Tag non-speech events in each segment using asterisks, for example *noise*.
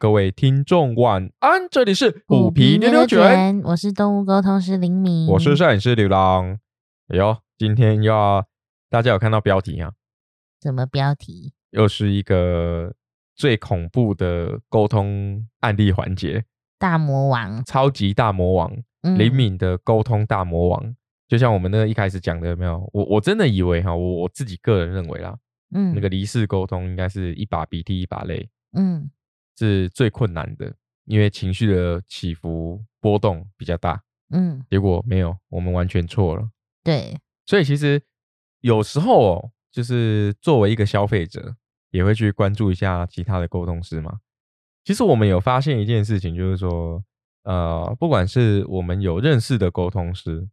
各位听众晚安，这里是虎皮牛牛卷，我是动物沟通师林敏，我是摄影师刘浪。哎呦，今天要大家有看到标题啊？什么标题？又是一个最恐怖的沟通案例环节——大魔王，超级大魔王林敏的沟通大魔王。就像我们那个一开始讲的，有没有？我我真的以为哈，我我自己个人认为啦，嗯，那个离世沟通应该是一把鼻涕一把泪，嗯。是最困难的，因为情绪的起伏波动比较大。嗯，结果没有，我们完全错了。对，所以其实有时候哦，就是作为一个消费者，也会去关注一下其他的沟通师嘛。其实我们有发现一件事情，就是说，呃，不管是我们有认识的沟通师，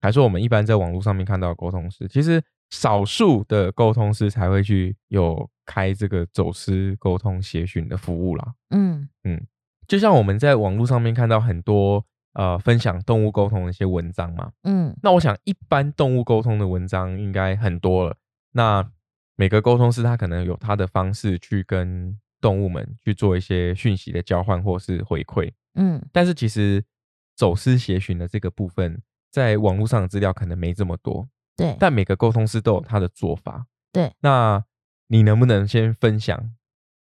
还是我们一般在网络上面看到的沟通师，其实。少数的沟通师才会去有开这个走私沟通协询的服务啦。嗯嗯，就像我们在网络上面看到很多呃分享动物沟通的一些文章嘛。嗯，那我想一般动物沟通的文章应该很多了。那每个沟通师他可能有他的方式去跟动物们去做一些讯息的交换或是回馈。嗯，但是其实走私协询的这个部分，在网络上的资料可能没这么多。对，但每个沟通师都有他的做法。对，那你能不能先分享，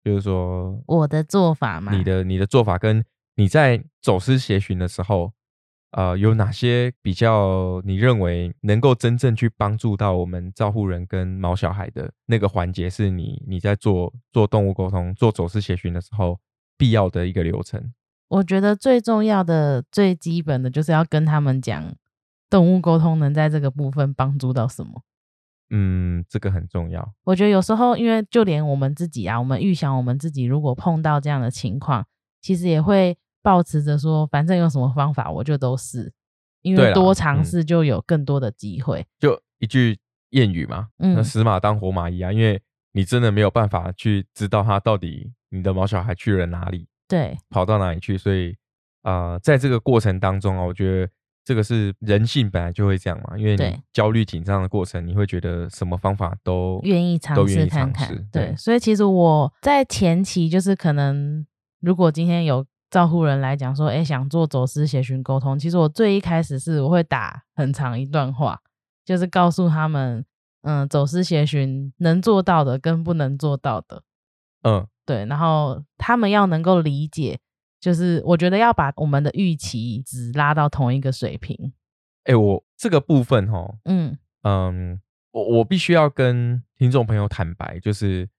就是说我的做法嘛？你的你的做法跟你在走私协寻的时候，呃，有哪些比较你认为能够真正去帮助到我们照护人跟毛小孩的那个环节，是你你在做做动物沟通、做走私协寻的时候必要的一个流程？我觉得最重要的、最基本的就是要跟他们讲。动物沟通能在这个部分帮助到什么？嗯，这个很重要。我觉得有时候，因为就连我们自己啊，我们预想我们自己如果碰到这样的情况，其实也会抱持着说，反正有什么方法我就都试，因为多尝试就有更多的机会。就一句谚语嘛，那死马当活马医啊，因为你真的没有办法去知道他到底你的毛小孩去了哪里，对，跑到哪里去，所以啊，在这个过程当中啊，我觉得。这个是人性本来就会这样嘛，因为你焦虑紧张的过程，你会觉得什么方法都愿意尝试看看。对，所以其实我在前期就是可能，如果今天有照护人来讲说，哎，想做走私协寻沟通，其实我最一开始是我会打很长一段话，就是告诉他们，嗯，走私协寻能做到的跟不能做到的，嗯，对，然后他们要能够理解。就是我觉得要把我们的预期值拉到同一个水平。哎，我这个部分哈，嗯嗯，我我必须要跟听众朋友坦白，就是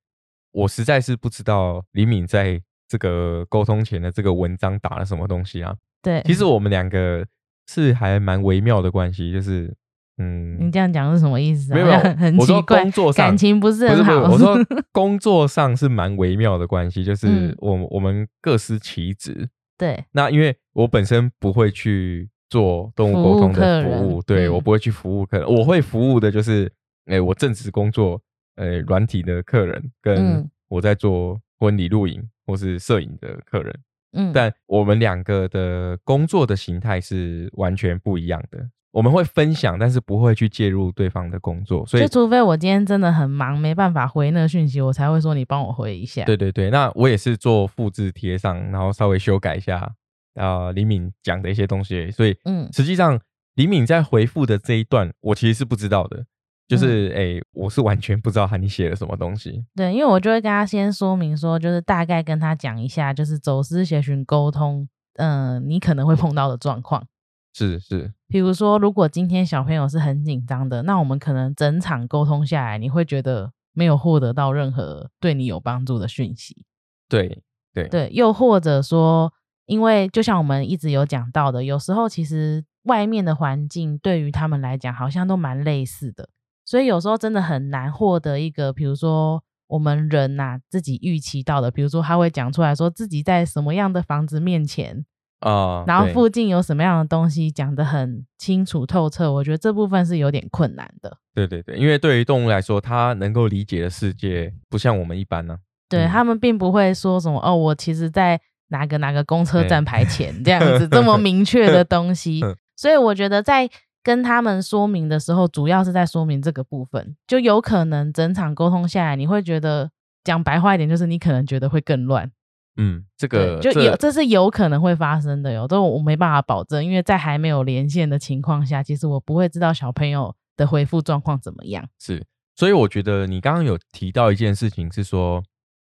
我实在是不知道李敏在这个沟通前的这个文章打了什么东西啊。对，其实我们两个是还蛮微妙的关系，就是。嗯，你这样讲是什么意思？没有，*laughs* 很奇怪，感情不是很好。我说 *laughs* 工作上是蛮微妙的关系，就是我我们各司其职。对，那因为我本身不会去做动物沟通的服务，对我不会去服务客人，我会服务的就是，哎，我正职工作，呃，软体的客人，跟我在做婚礼录影或是摄影的客人。嗯，但我们两个的工作的形态是完全不一样的。我们会分享，但是不会去介入对方的工作，所以除非我今天真的很忙，没办法回那个讯息，我才会说你帮我回一下。对对对，那我也是做复制贴上，然后稍微修改一下啊李敏讲的一些东西，所以嗯，实际上李敏在回复的这一段，我其实是不知道的，就是哎，我是完全不知道他 *laughs* 你写了什么东西。对，因为我就会跟他先说明说，就是大概跟他讲一下，就是走私协寻沟通，嗯，你可能会碰到的状况。是是，比如说，如果今天小朋友是很紧张的，那我们可能整场沟通下来，你会觉得没有获得到任何对你有帮助的讯息。对对对，又或者说，因为就像我们一直有讲到的，有时候其实外面的环境对于他们来讲好像都蛮类似的，所以有时候真的很难获得一个，比如说我们人呐自己预期到的，比如说他会讲出来说自己在什么样的房子面前。啊，然后附近有什么样的东西讲得很清楚透彻，我觉得这部分是有点困难的。对对对，因为对于动物来说，它能够理解的世界不像我们一般呢。对他们并不会说什么哦，我其实在哪个哪个公车站牌前这样子这么明确的东西。*laughs* 所以我觉得在跟他们说明的时候，主要是在说明这个部分，就有可能整场沟通下来，你会觉得讲白话一点，就是你可能觉得会更乱。嗯，这个就有这是有可能会发生的哟，都我没办法保证，因为在还没有连线的情况下，其实我不会知道小朋友的回复状况怎么样。是，所以我觉得你刚刚有提到一件事情是说，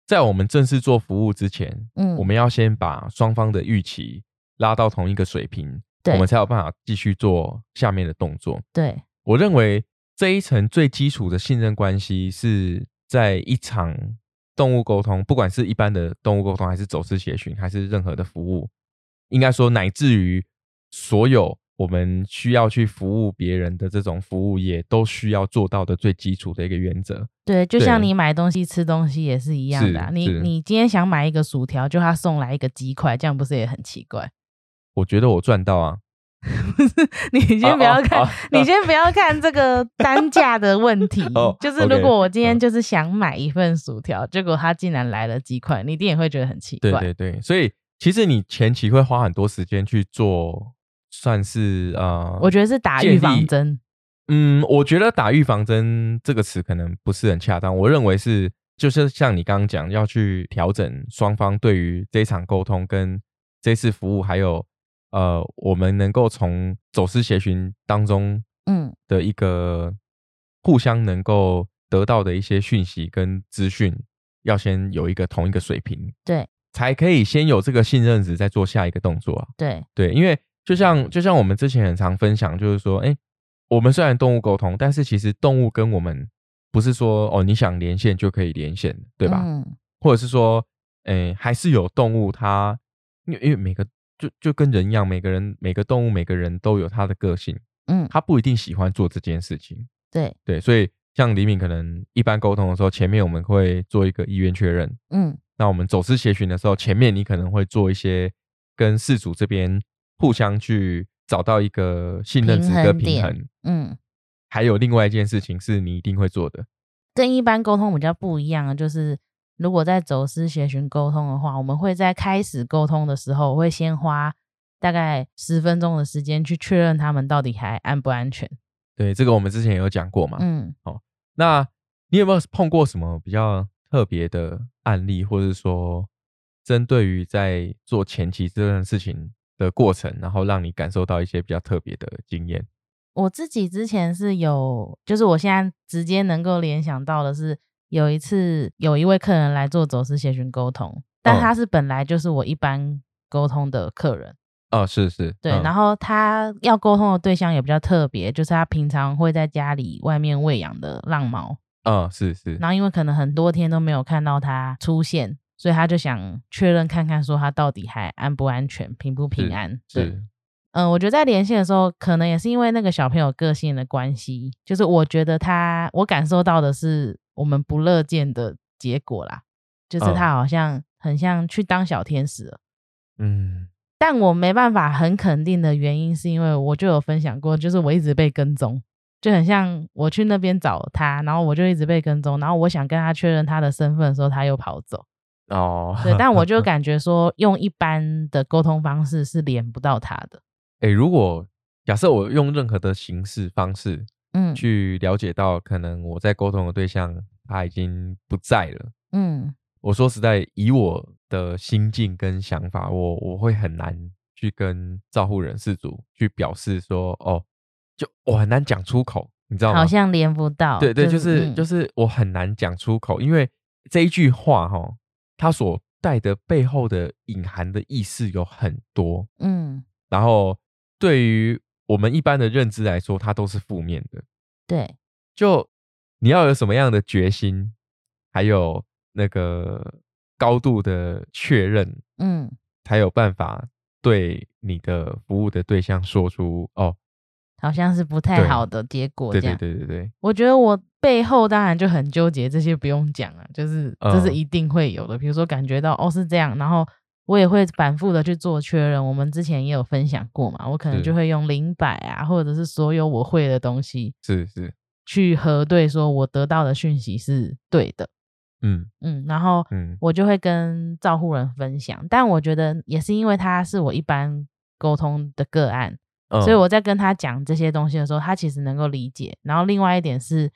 在我们正式做服务之前，嗯，我们要先把双方的预期拉到同一个水平，我们才有办法继续做下面的动作。对我认为这一层最基础的信任关系是在一场。动物沟通，不管是一般的动物沟通，还是走私协寻，还是任何的服务，应该说乃至于所有我们需要去服务别人的这种服务业，都需要做到的最基础的一个原则。对，就像你买东西、吃东西也是一样的。你你今天想买一个薯条，就他送来一个鸡块，这样不是也很奇怪？我觉得我赚到啊。*laughs* 不是，你先不要看，你先不要看这个单价的问题。*laughs* 就是如果我今天就是想买一份薯条，结果它竟然来了几块，你一定也会觉得很奇怪。对对对，所以其实你前期会花很多时间去做，算是呃，我觉得是打预防针。嗯，我觉得打预防针这个词可能不是很恰当。我认为是，就是像你刚刚讲，要去调整双方对于这场沟通跟这次服务还有。呃，我们能够从走私协寻当中，嗯，的一个互相能够得到的一些讯息跟资讯，要先有一个同一个水平，对，才可以先有这个信任值，再做下一个动作啊。对对，因为就像就像我们之前很常分享，就是说，哎，我们虽然动物沟通，但是其实动物跟我们不是说哦，你想连线就可以连线，对吧？嗯，或者是说，哎，还是有动物它，因为因为每个。就就跟人一样，每个人每个动物每个人都有他的个性，嗯，他不一定喜欢做这件事情，对。对，所以像李敏可能一般沟通的时候，前面我们会做一个意愿确认，嗯，那我们走私协寻的时候，前面你可能会做一些跟事主这边互相去找到一个信任值的平衡，嗯，还有另外一件事情是你一定会做的，跟一般沟通比较不一样，就是。如果在走私协寻沟通的话，我们会在开始沟通的时候，会先花大概十分钟的时间去确认他们到底还安不安全。对，这个我们之前也有讲过嘛。嗯，好，那你有没有碰过什么比较特别的案例，或者说针对于在做前期这件事情的过程，然后让你感受到一些比较特别的经验？我自己之前是有，就是我现在直接能够联想到的是。有一次，有一位客人来做走私协寻沟通，但他是本来就是我一般沟通的客人。哦，是是，对。然后他要沟通的对象也比较特别，就是他平常会在家里外面喂养的浪猫。嗯，是是。然后因为可能很多天都没有看到他出现，所以他就想确认看看，说他到底还安不安全，平不平安。是。嗯，我觉得在连线的时候，可能也是因为那个小朋友个性的关系，就是我觉得他，我感受到的是。我们不乐见的结果啦，就是他好像很像去当小天使了，嗯，但我没办法很肯定的原因，是因为我就有分享过，就是我一直被跟踪，就很像我去那边找他，然后我就一直被跟踪，然后我想跟他确认他的身份的时候，他又跑走，哦，对，但我就。感觉说用一般的沟通方式是连不到他的，哎，如果假设我用任何的形式方式。嗯，去了解到可能我在沟通的对象他已经不在了。嗯，我说实在，以我的心境跟想法，我我会很难去跟照护人事组去表示说，哦，就我很难讲出口，你知道吗？好像连不到。对对，就是就是我很难讲出口，因为这一句话哈，它所带的背后的隐含的意思有很多。嗯，然后对于。我们一般的认知来说，它都是负面的。对，就你要有什么样的决心，还有那个高度的确认，嗯，才有办法对你的服务的对象说出哦，好像是不太好的结果。对对对对对，我觉得我背后当然就很纠结，这些不用讲啊，就是这是一定会有的。比如说感觉到哦是这样，然后。我也会反复的去做确认，我们之前也有分享过嘛，我可能就会用零百啊，或者是所有我会的东西，是是，去核对说我得到的讯息是对的，嗯。嗯，然后嗯，我就会跟照护人分享，但我觉得也是因为他是我一般沟通的个案，所以我在跟他讲这些东西的时候，他其实能够理解。然后另外一点是，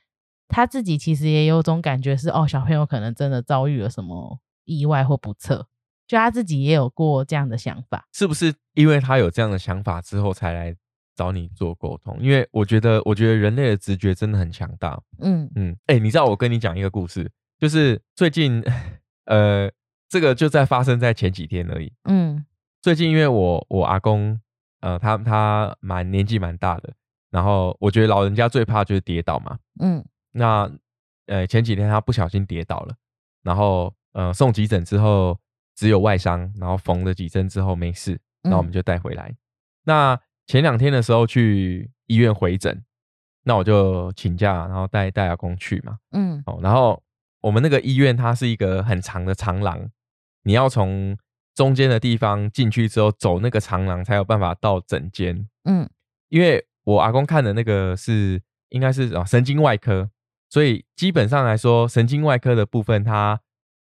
他自己其实也有种感觉是，哦，小朋友可能真的遭遇了什么意外或不测。就他自己也有过这样的想法，是不是？因为他有这样的想法之后，才来找你做沟通。因为我觉得，我觉得人类的直觉真的很强大。嗯嗯，哎，你知道我跟你讲一个故事，就是最近，呃，这个就在发生在前几天而已。嗯，最近因为我我阿公，呃，他他蛮年纪蛮大的，然后我觉得老人家最怕就是跌倒嘛。嗯，那呃前几天他不小心跌倒了，然后。呃，送急诊之后只有外伤，然后缝了几针之后没事，那我们就带回来。那前两天的时候去医院回诊，那我就请假，然后带带阿公去嘛。嗯，哦，然后我们那个医院它是一个很长的长廊，你要从中间的地方进去之后走那个长廊才有办法到诊间。嗯，因为我阿公看的那个是应该是啊神经外科，所以基本上来说神经外科的部分它。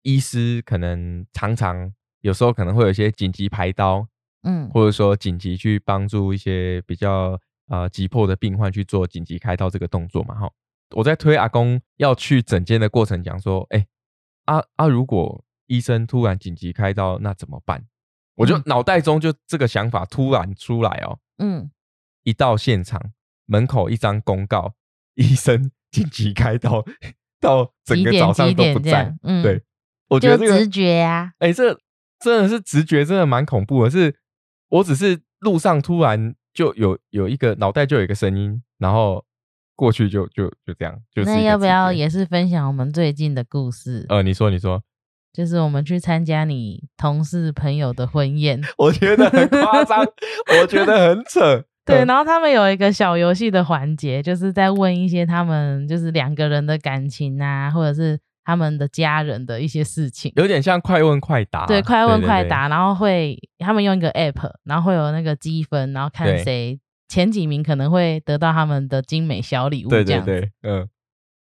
医师可能常常有时候可能会有一些紧急排刀，嗯，或者说紧急去帮助一些比较呃急迫的病患去做紧急开刀这个动作嘛，哈。我在推阿公要去诊间的过程讲说，哎，啊啊，如果医生突然紧急开刀，那怎么办？我就脑袋中就这个想法突然出来哦，嗯，一到现场门口一张公告，*laughs* 医生紧急开刀，到整个早上都不在，嗯，对。我觉得这个直觉呀，哎，这真的是直觉，真的蛮恐怖的。是，我只是路上突然就有有一个脑袋就有一个声音，然后过去就就就这样。那要不要也是分享我们最近的故事？呃，你说，你说，就是我们去参加你同事朋友的婚宴，我觉得很夸张，*laughs* 我觉得很扯。*laughs* 对，然后他们有一个小游戏的环节，就是在问一些他们就是两个人的感情啊，或者是。他们的家人的一些事情，有点像快问快答。对，快问快答，然后会他们用一个 app，然后会有那个积分，然后看谁前几名可能会得到他们的精美小礼物。对对对，嗯。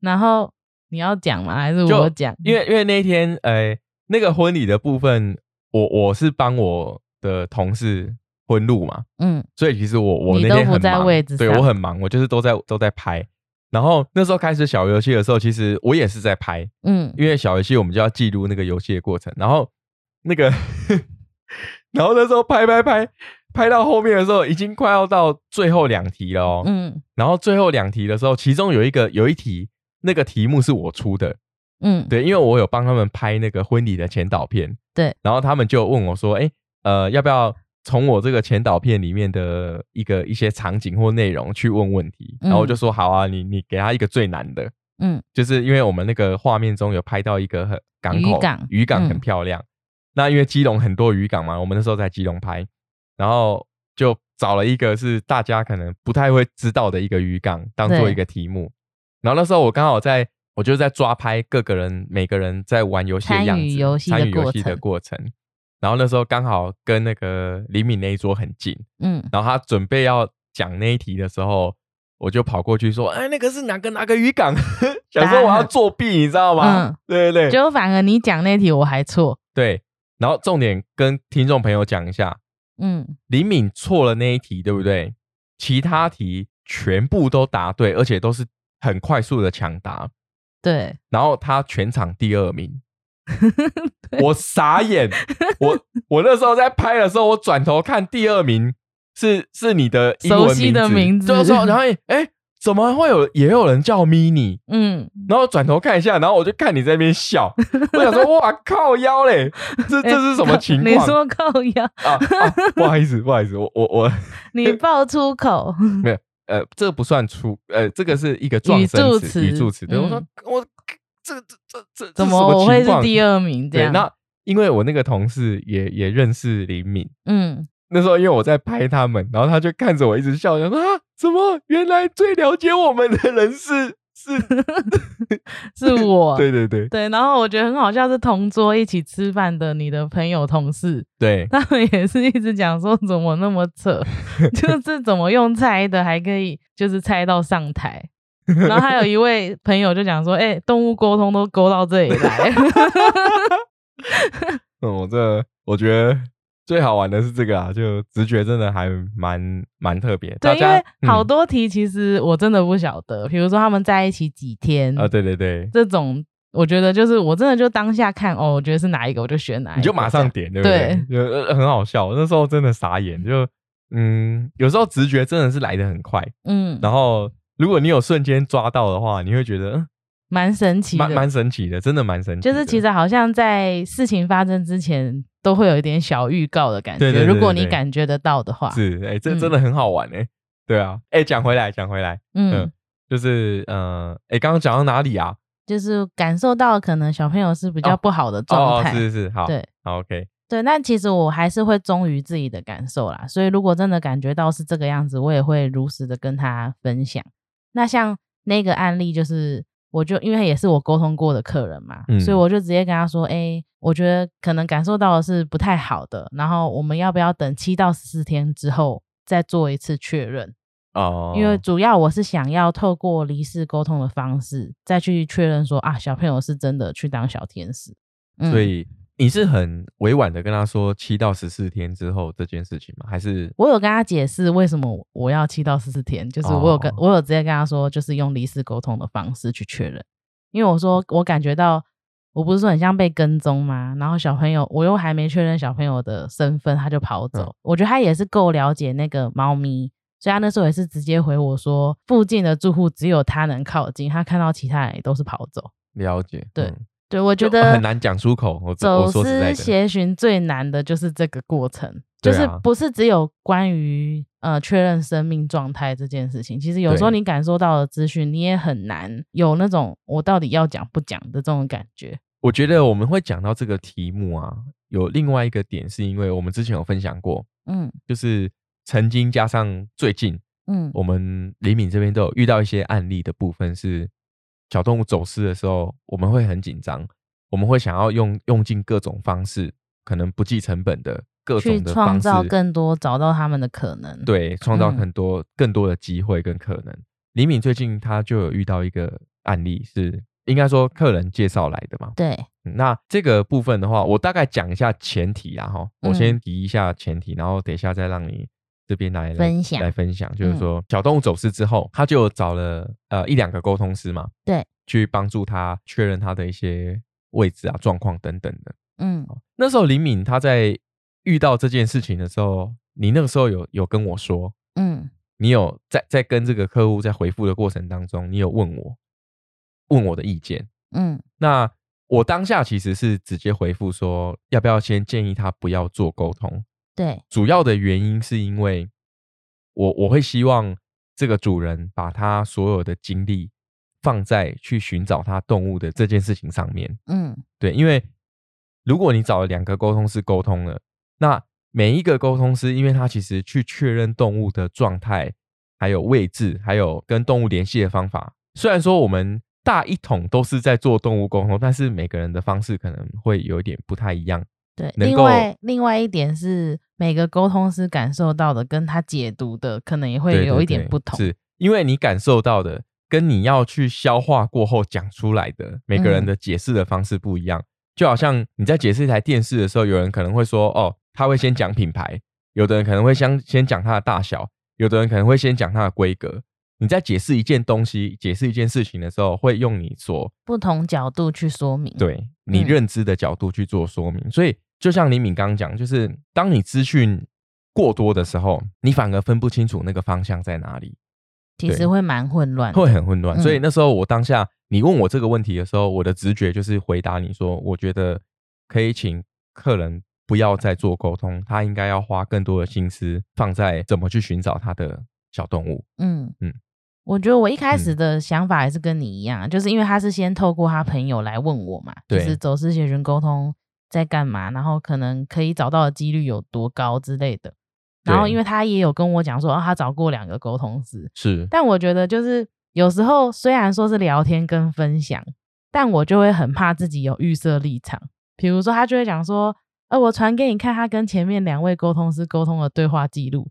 然后你要讲吗？还是我讲？因为因为那天，呃，那个婚礼的部分，我我是帮我的同事婚录嘛，嗯，所以其实我我那天很忙，对我很忙，我就是都在都在拍。然后那时候开始小游戏的时候，其实我也是在拍，嗯，因为小游戏我们就要记录那个游戏的过程。然后那个，*laughs* 然后那时候拍拍拍，拍到后面的时候，已经快要到最后两题了哦，嗯。然后最后两题的时候，其中有一个有一题，那个题目是我出的，嗯，对，因为我有帮他们拍那个婚礼的前导片，对。然后他们就问我说：“哎，呃，要不要？”从我这个前导片里面的一个一些场景或内容去问问题，然后我就说好啊，你你给他一个最难的，嗯，就是因为我们那个画面中有拍到一个很港口渔港很漂亮，那因为基隆很多渔港嘛，我们那时候在基隆拍，然后就找了一个是大家可能不太会知道的一个渔港当做一个题目，然后那时候我刚好在，我就在抓拍各个人每个人在玩游戏的样子，参与游戏的过程。然后那时候刚好跟那个李敏那一桌很近，嗯，然后他准备要讲那一题的时候，我就跑过去说：“哎，那个是哪个哪个渔港？” *laughs* 想说我要作弊，你知道吗？嗯，对对对。就反而你讲那题我还错。对，然后重点跟听众朋友讲一下，嗯，李敏错了那一题，对不对？其他题全部都答对，而且都是很快速的抢答。对，然后他全场第二名。*laughs* 我傻眼，我我那时候在拍的时候，我转头看第二名是是你的英文名字，就说然后哎，怎么会有也有人叫 mini？嗯，然后转头看一下，然后我就看你在那边笑，我想说哇靠腰嘞，这 *laughs* 这是什么情况？你说靠腰啊？不好意思，不好意思，我我我你爆粗口没有？呃，这不算粗，呃，这个是一个状声词语助词，对我说我。这怎么我会是第二名？这样那因为我那个同事也也认识林敏，嗯，那时候因为我在拍他们，然后他就看着我一直笑，说啊，怎么原来最了解我们的人是是 *laughs* *laughs* 是我？对对对对，然后我觉得很好笑，是同桌一起吃饭的你的朋友同事，对他们也是一直讲说怎么那么扯，*laughs* 就是怎么用猜的还可以，就是猜到上台。*laughs* 然后还有一位朋友就讲说：“哎，动物沟通都沟到这里来。*laughs* ”嗯，我这我觉得最好玩的是这个啊，就直觉真的还蛮蛮特别。对，因为好多题其实我真的不晓得，比如说他们在一起几天啊，对对对，这种我觉得就是我真的就当下看哦，我觉得是哪一个我就选哪一个，你就马上点，对不对？就很好笑，那时候真的傻眼，就嗯，有时候直觉真的是来的很快，嗯，然后如果你有瞬间抓到的话，你会觉得蛮神奇，蛮蛮神奇的，真的蛮神奇。就是其实好像在事情发生之前都会有一点小预告的感觉，对如果你感觉得到的话，是哎，这真的很好玩哎，对啊，哎，讲回来讲回来，嗯，就是嗯，哎，刚刚讲到哪里啊？就是感受到可能小朋友是比较不好的状态，是是是，好，对，好，OK，对，那其实我还是会忠于自己的感受啦，所以如果真的感觉到是这个样子，我也会如实的跟他分享。那像那个案例，就是我就因为也是我沟通过的客人嘛，所以我就直接跟他说，哎，我觉得可能感受到的是不太好的，然后我们要不要等七到十四天之后再做一次确认？哦，因为主要我是想要透过离世沟通的方式，再去确认说啊，小朋友是真的去当小天使。所以你是很委婉的跟他说七到十四天之后这件事情吗？还是我有跟他解释为什么我要七到十四天？就是我有跟我有直接跟他说，就是用离世沟通的方式去确认。因为我说我感觉到，我不是说很像被跟踪吗？然后小朋友我又还没确认小朋友的身份，他就跑走。我觉得他也是够了解那个猫咪。所以他那时候也是直接回我说，附近的住户只有他能靠近，他看到其他人也都是跑走。了解，对对，我觉得很难讲出口。走私协寻最难的就是这个过程，就是不是只有关于呃确认生命状态这件事情，其实有时候你感受到的资讯，你也很难有那种我到底要讲不讲的这种感觉。我觉得我们会讲到这个题目啊，有另外一个点是因为我们之前有分享过，嗯，就是。曾经加上最近，嗯，我们李敏这边都有遇到一些案例的部分是小动物走失的时候，我们会很紧张，我们会想要用用尽各种方式，可能不计成本的各种的方式创造更多找到他们的可能，对，创造很多更多的机会跟可能。李敏最近他就有遇到一个案例，是应该说客人介绍来的嘛？对，那这个部分的话，我大概讲一下前提啊，哈，我先提一下前提，然后等一下再让你。这边来分享来分享，就是说小动物走失之后，他就找了呃一两个沟通师嘛，对，去帮助他确认他的一些位置啊、状况等等的。嗯，那时候林敏他在遇到这件事情的时候，你那个时候有有跟我说，嗯，你有在在跟这个客户在回复的过程当中，你有问我问我的意见，嗯，那我当下其实是直接回复说，要不要先建议他不要做沟通。对，主要的原因是因为我我会希望这个主人把他所有的精力放在去寻找他动物的这件事情上面。嗯，对，因为如果你找了两个沟通师沟通了，那每一个沟通师，因为他其实去确认动物的状态、还有位置、还有跟动物联系的方法，虽然说我们大一统都是在做动物沟通，但是每个人的方式可能会有一点不太一样。对，另外另外一点是，每个沟通师感受到的跟他解读的，可能也会有一点不同。是因为你感受到的，跟你要去消化过后讲出来的，每个人的解释的方式不一样。就好像你在解释一台电视的时候，有人可能会说：“哦，他会先讲品牌；有的人可能会先先讲它的大小；有的人可能会先讲它的规格。”你在解释一件东西、解释一件事情的时候，会用你所不同角度去说明，对你认知的角度去做说明。所以，就像李敏刚刚讲，就是当你资讯过多的时候，你反而分不清楚那个方向在哪里，其实会蛮混乱，会很混乱。所以那时候我当下你问我这个问题的时候，我的直觉就是回答你说，我觉得可以请客人不要再做沟通，他应该要花更多的心思放在怎么去寻找他的小动物。嗯嗯。我觉得我一开始的想法还是跟你一样，就是因为他是先透过他朋友来问我嘛，就是走私协群沟通在干嘛，然后可能可以找到的几率有多高之类的。然后因为他也有跟我讲说，哦，他找过两个沟通师，是。但我觉得就是有时候虽然说是聊天跟分享，但我就会很怕自己有预设立场。比如说他就会讲说，呃，我传给你看他跟前面两位沟通师沟通的对话记录。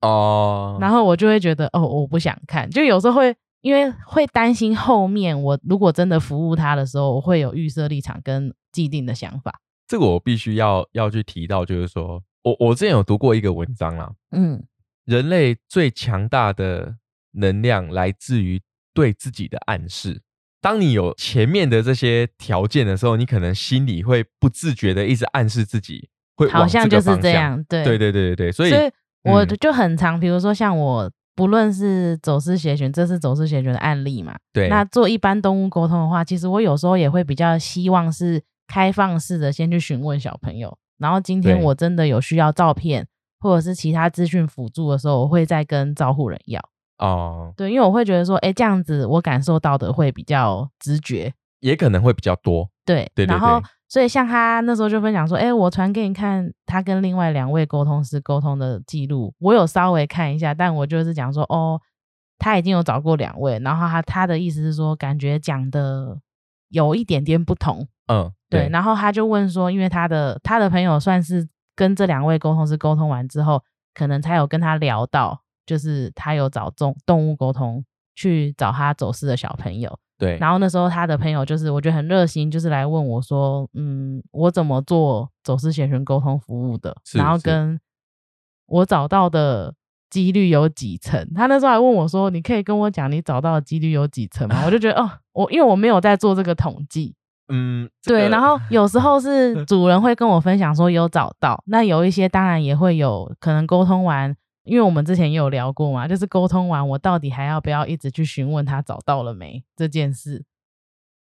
哦，然后我就会觉得，哦，我不想看，就有时候会因为会担心后面我如果真的服务他的时候，我会有预设立场跟既定的想法。这个我必须要要去提到，就是说我我之前有读过一个文章啦，嗯，人类最强大的能量来自于对自己的暗示，当你有前面的这些条件的时候，你可能心里会不自觉的一直暗示自己会好像就是这样，对对对对对，所以所以我就很常，比如说像我不论是走私协寻，这是走私协寻的案例嘛，对，那做一般动物沟通的话，其实我有时候也会比较希望是开放式的，先去询问小朋友，然后今天我真的有需要照片或者是其他资讯辅助的时候，我会再跟照护人要。哦，对，因为我会觉得说，哎，这样子我感受到的会比较直觉，也可能会比较多。对，对，然后所以像他那时候就分享说，哎，我传给你看他跟另外两位沟通师沟通的记录，我有稍微看一下，但我就是讲说，哦，他已经有找过两位，然后他他的意思是说，感觉讲的有一点点不同。嗯，对，然后他就问说，因为他的他的朋友算是跟这两位沟通师沟通完之后，可能才有跟他聊到。就是他有找动动物沟通去找他走失的小朋友，对。然后那时候他的朋友就是我觉得很热心，就是来问我说：“嗯，我怎么做走失险群沟通服务的？然后跟我找到的几率有几成？”他那时候还问我说：“你可以跟我讲你找到的几率有几成吗？”我就觉得哦，我因为我没有在做这个统计，嗯，对。然后有时候是 *laughs* 主人会跟我分享说有找到，那有一些当然也会有可能沟通完。因为我们之前也有聊过嘛，就是沟通完，我到底还要不要一直去询问他找到了没这件事，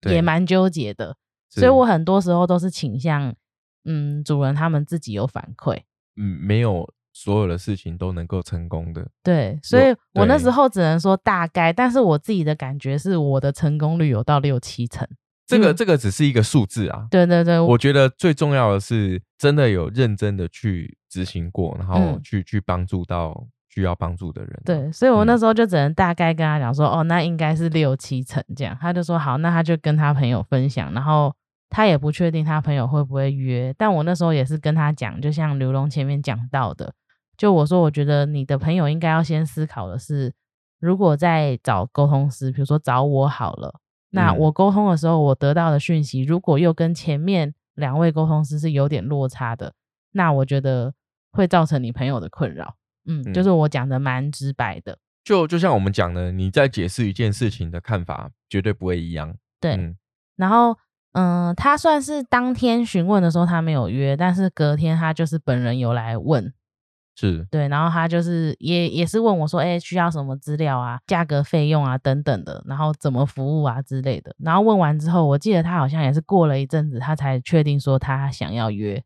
也蛮纠结的。所以我很多时候都是倾向，嗯，主人他们自己有反馈。嗯，没有所有的事情都能够成功的。对，所以我那时候只能说大概，但是我自己的感觉是我的成功率有到六七成。这个这个只是一个数字啊。对对对，我觉得最重要的是真的有认真的去执行过，然后去去帮助到需要帮助的人。对，所以我那时候就只能大概跟他讲说，哦，那应该是六七成这样。他就说好，那他就跟他朋友分享，然后他也不确定他朋友会不会约。但我那时候也是跟他讲，就像刘龙前面讲到的，就我说我觉得你的朋友应该要先思考的是，如果在找沟通师，比如说找我好了。那我沟通的时候，我得到的讯息，如果又跟前面两位沟通师是有点落差的，那我觉得会造成你朋友的困扰。嗯，就是我讲的蛮直白的。就就像我们讲的，你在解释一件事情的看法绝对不会一样。对。然后，嗯，他算是当天询问的时候他没有约，但是隔天他就是本人有来问。是对，然后他就是也也是问我说，哎，需要什么资料啊，价格、费用啊等等的，然后怎么服务啊之类的。然后问完之后，我记得他好像也是过了一阵子，他才确定说他想要约。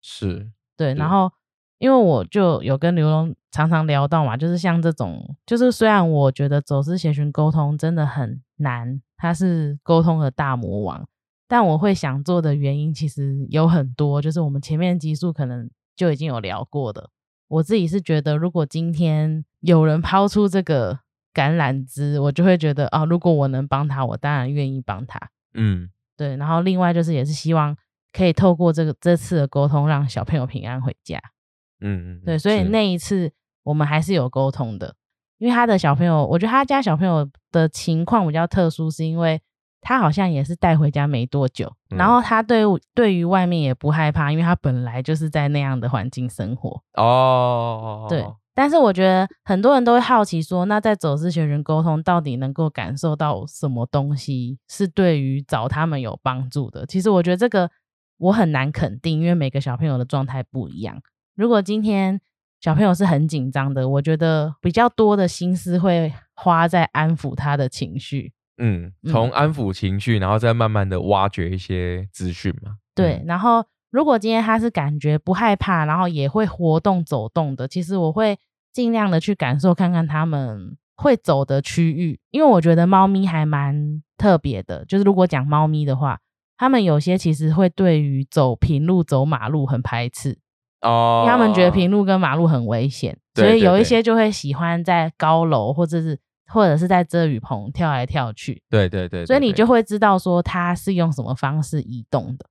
是对，然后因为我就有跟刘龙常常聊到嘛，就是像这种，就是虽然我觉得走私协寻沟通真的很难，他是沟通的大魔王，但我会想做的原因其实有很多，就是我们前面集数可能就已经有聊过的。我自己是觉得，如果今天有人抛出这个橄榄枝，我就会觉得啊，如果我能帮他，我当然愿意帮他。嗯，对。然后另外就是，也是希望可以透过这个这次的沟通，让小朋友平安回家。嗯嗯，对。所以那一次我们还是有沟通的，因为他的小朋友，我觉得他家小朋友的情况比较特殊，是因为。他好像也是带回家没多久，然后他对对于外面也不害怕，因为他本来就是在那样的环境生活。哦，对。但是我觉得很多人都会好奇说，那在走私学人沟通到底能够感受到什么东西是对于找他们有帮助的？其实我觉得这个我很难肯定，因为每个小朋友的状态不一样。如果今天小朋友是很紧张的，我觉得比较多的心思会花在安抚他的情绪。嗯，从安抚情绪，然后再慢慢的挖掘一些资讯嘛。对，然后如果今天他是感觉不害怕，然后也会活动走动的，其实我会尽量的去感受看看他们会走的区域，因为我觉得猫咪还蛮特别的。就是如果讲猫咪的话，他们有些其实会对于走平路、走马路很排斥哦，他们觉得平路跟马路很危险，所以有一些就会喜欢在高楼或者是。或者是在遮雨棚跳来跳去，对对对，所以你就会知道说它是用什么方式移动的。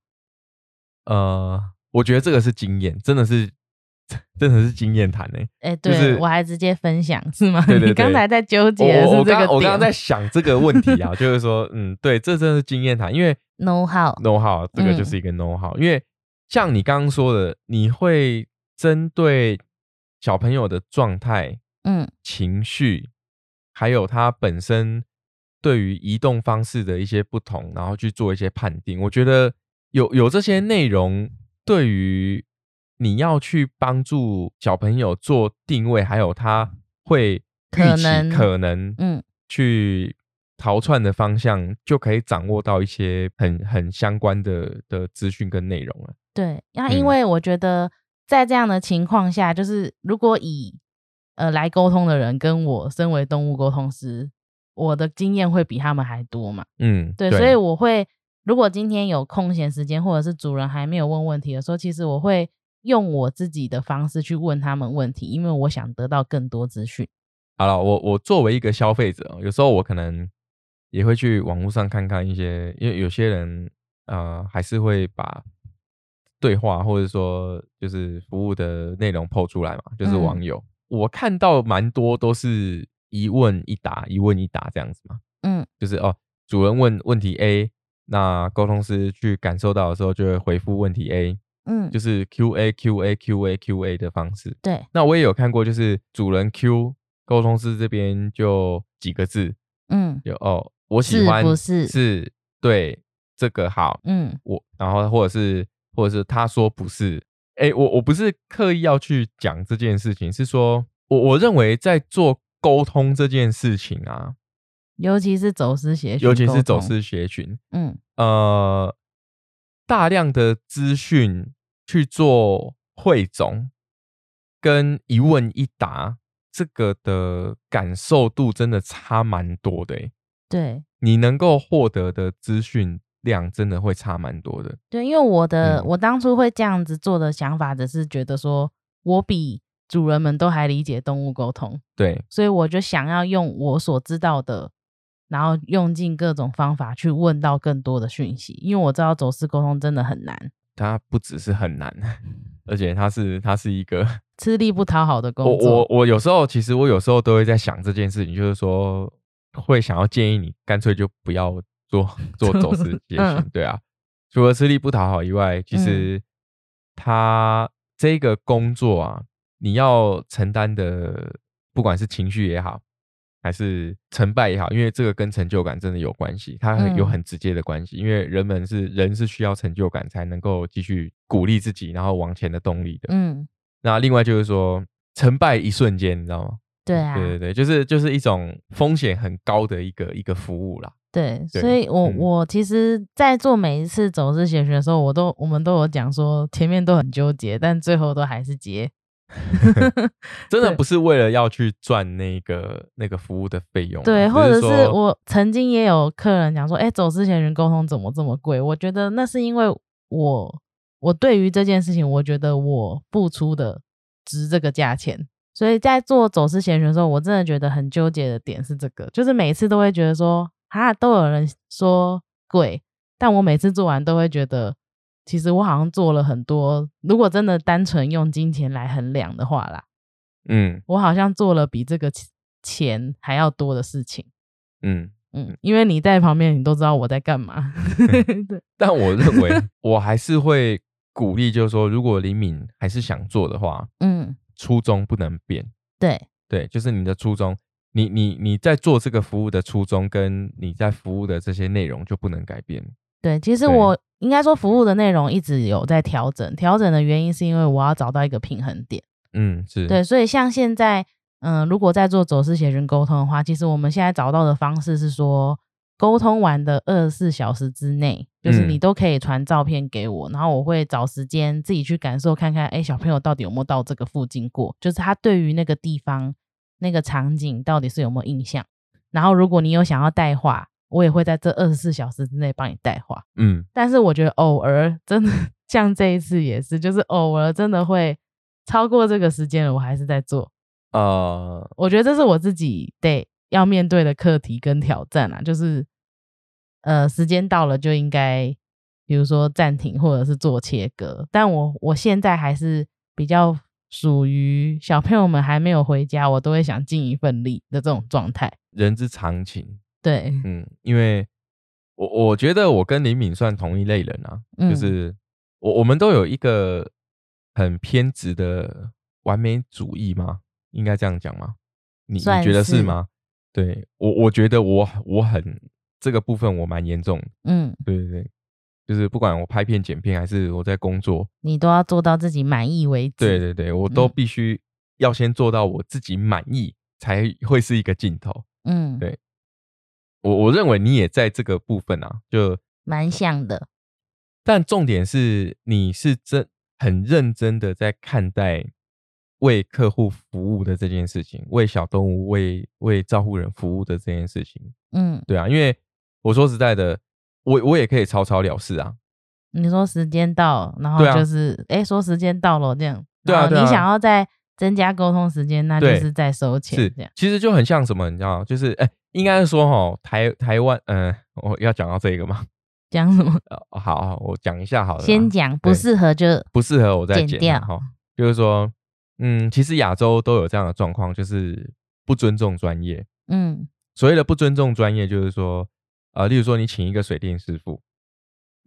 呃，我觉得这个是经验，真的是 *laughs* 真的是经验谈呢。哎，对我还直接分享是吗？对对对，你刚才在纠结是这个我刚刚在想这个问题啊，*laughs* 就是说，嗯，对，这真的是经验谈，因为 know how know how 这个就是一个 know how，因为像你刚刚说的，你会针对小朋友的状态、嗯，情绪。还有它本身对于移动方式的一些不同，然后去做一些判定。我觉得有有这些内容，对于你要去帮助小朋友做定位，还有他会可能可能嗯去逃窜的方向，就可以掌握到一些很很相关的的资讯跟内容了。对，那因为我觉得在这样的情况下，就是如果以呃来沟通的人跟我身为动物沟通师。我的经验会比他们还多嘛？嗯，对，所以我会，如果今天有空闲时间，或者是主人还没有问问题的时候，其实我会用我自己的方式去问他们问题，因为我想得到更多资讯。好了，我我作为一个消费者，有时候我可能也会去网络上看看一些，因为有些人呃还是会把对话或者说就是服务的内容抛出来嘛，就是网友，我看到蛮多都是。一问一答，一问一答这样子嘛，嗯，就是哦，主人问问题 A，那沟通师去感受到的时候就会回复问题 A，嗯，就是 Q A Q A Q A Q A 的方式。对，那我也有看过，就是主人 Q 沟通师这边就几个字，嗯，有哦，我喜欢不是？是对这个好，嗯，我然后或者是或者是他说不是，哎，我我不是刻意要去讲这件事情，是说我我认为在做。沟通这件事情啊，尤其是走私协群，尤其是走私协群，嗯，呃，大量的资讯去做汇总，跟一问一答，这个的感受度真的差蛮多的。对，你能够获得的资讯量真的会差蛮多的。对，因为我的我当初会这样子做的想法，只是觉得说我比。主人们都还理解动物沟通，对，所以我就想要用我所知道的，然后用尽各种方法去问到更多的讯息，因为我知道走私沟通真的很难。它不只是很难，*laughs* 而且它是它是一个 *laughs* 吃力不讨好的工作。我我我有时候其实我有时候都会在想这件事情，就是说会想要建议你干脆就不要做 *laughs* 做走私也行，对啊，除了吃力不讨好以外，其实他这个工作啊。你要承担的，不管是情绪也好，还是成败也好，因为这个跟成就感真的有关系，它有很直接的关系。因为人们是人是需要成就感才能够继续鼓励自己，然后往前的动力的。嗯，那另外就是说，成败一瞬间，你知道吗？对啊，对对对，就是就是一种风险很高的一个一个服务啦。对，所以我我其实，在做每一次走势写学的时候，我都我们都有讲说，前面都很纠结，但最后都还是接。*laughs* 真的不是为了要去赚那个那个服务的费用，对，或者是我曾经也有客人讲说，哎，走之前人沟通怎么这么贵？我觉得那是因为我我对于这件事情，我觉得我付出的值这个价钱，所以在做走私前的时候，我真的觉得很纠结的点是这个，就是每次都会觉得说，啊，都有人说贵，但我每次做完都会觉得。其实我好像做了很多，如果真的单纯用金钱来衡量的话啦，嗯，我好像做了比这个钱还要多的事情，嗯嗯，因为你在旁边，你都知道我在干嘛。*laughs* 对，但我认为 *laughs* 我还是会鼓励，就是说，如果李敏还是想做的话，嗯，初衷不能变。对对，就是你的初衷，你你你在做这个服务的初衷，跟你在服务的这些内容就不能改变。对，其实我。应该说，服务的内容一直有在调整。调整的原因是因为我要找到一个平衡点。嗯，是对。所以像现在，嗯，如果在做走私协寻沟通的话，其实我们现在找到的方式是说，沟通完的二十四小时之内，就是你都可以传照片给我，然后我会找时间自己去感受看看，哎，小朋友到底有没有到这个附近过？就是他对于那个地方、那个场景到底是有没有印象？然后如果你有想要带话。我也会在这二十四小时之内帮你带话，嗯，但是我觉得偶尔真的像这一次也是，就是偶尔真的会超过这个时间了，我还是在做。呃，我觉得这是我自己得要面对的课题跟挑战啊，就是呃时间到了就应该，比如说暂停或者是做切割，但我我现在还是比较属于小朋友们还没有回家，我都会想尽一份力的这种状态，人之常情。对，嗯，因为我我觉得我跟林敏算同一类人啊，就是我我们都有一个很偏执的完美主义吗？应该这样讲吗？你你觉得是吗？对我，我觉得我我很这个部分我蛮严重。嗯，对对对，就是不管我拍片、剪片，还是我在工作，你都要做到自己满意为止。对对对，我都必须要先做到我自己满意，才会是一个镜头。嗯，对，我我认为你也在这个部分啊，就蛮像的。但重点是，你是真很认真的在看待。为客户服务的这件事情，为小动物、为为照顾人服务的这件事情，嗯，对啊，因为我说实在的，我我也可以草草了事啊。你说时间到，然后就是哎，说时间到了这样，对啊，你想要再增加沟通时间，那就是在收钱，是这样。其实就很像什么，你知道，就是哎，应该是说哈，台台湾，嗯，我要讲到这个吗？*laughs* 讲什么？*laughs* 好，我讲一下好了。先讲不适合就不适合，我再剪掉哈，就是说。嗯，其实亚洲都有这样的状况，就是不尊重专业。嗯，所谓的不尊重专业，就是说，呃，例如说你请一个水电师傅，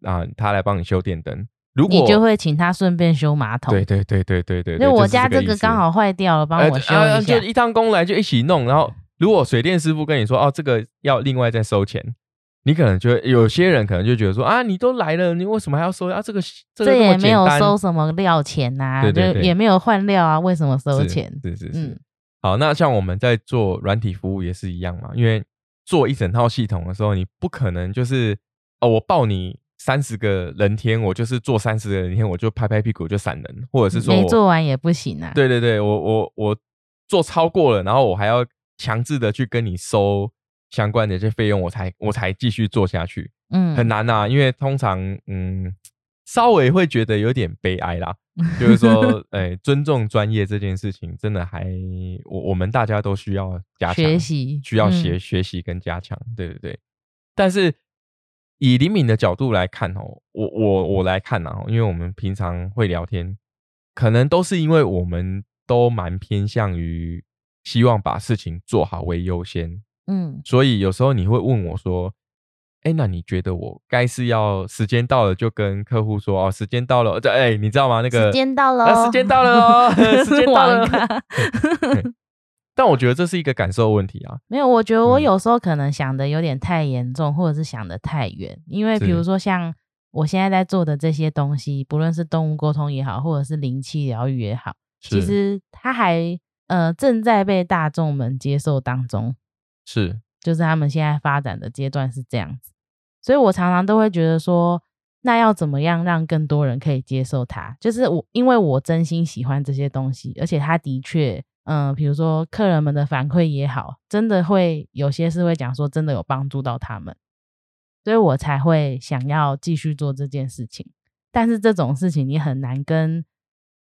啊，他来帮你修电灯，如果你就会请他顺便修马桶。对对对对对对，因为我家这个刚好坏掉了，帮我修一下。就一趟工来就一起弄，然后如果水电师傅跟你说，哦，这个要另外再收钱。你可能就有些人可能就觉得说啊，你都来了，你为什么还要收啊？这个这也没有收什么料钱呐，就也没有换料啊，为什么收钱？是是是。好，那像我们在做软体服务也是一样嘛，因为做一整套系统的时候，你不可能就是哦，我报你三十个人天，我就是做三十个人天，我就拍拍屁股就闪人，或者是说没做完也不行啊。对对对，我我我做超过了，然后我还要强制的去跟你收。相关的这些费用，我才我才继续做下去，嗯，很难呐，因为通常，嗯，稍微会觉得有点悲哀啦，*laughs* 就是说，哎，尊重专业这件事情，真的还我我们大家都需要加强学习，需要学学习跟加强，对对对。但是以李敏的角度来看哦，我我我来看呐，因为我们平常会聊天，可能都是因为我们都蛮偏向于希望把事情做好为优先。嗯，所以有时候你会问我说：“哎，那你觉得我该是要时间到了就跟客户说哦，时间到了，对，哎，你知道吗？那个时间到了，时间到了哦，时间到了。*laughs* 但我觉得这是一个感受问题啊。没有，我觉得我有时候可能想的有点太严重，或者是想的太远。因为比如说像我现在在做的这些东西，不论是动物沟通也好，或者是灵气疗愈也好，其实它还呃正在被大众们接受当中。是，就是他们现在发展的阶段是这样子，所以我常常都会觉得说，那要怎么样让更多人可以接受它？就是我，因为我真心喜欢这些东西，而且他的确，嗯，比如说客人们的反馈也好，真的会有些是会讲说，真的有帮助到他们，所以我才会想要继续做这件事情。但是这种事情你很难跟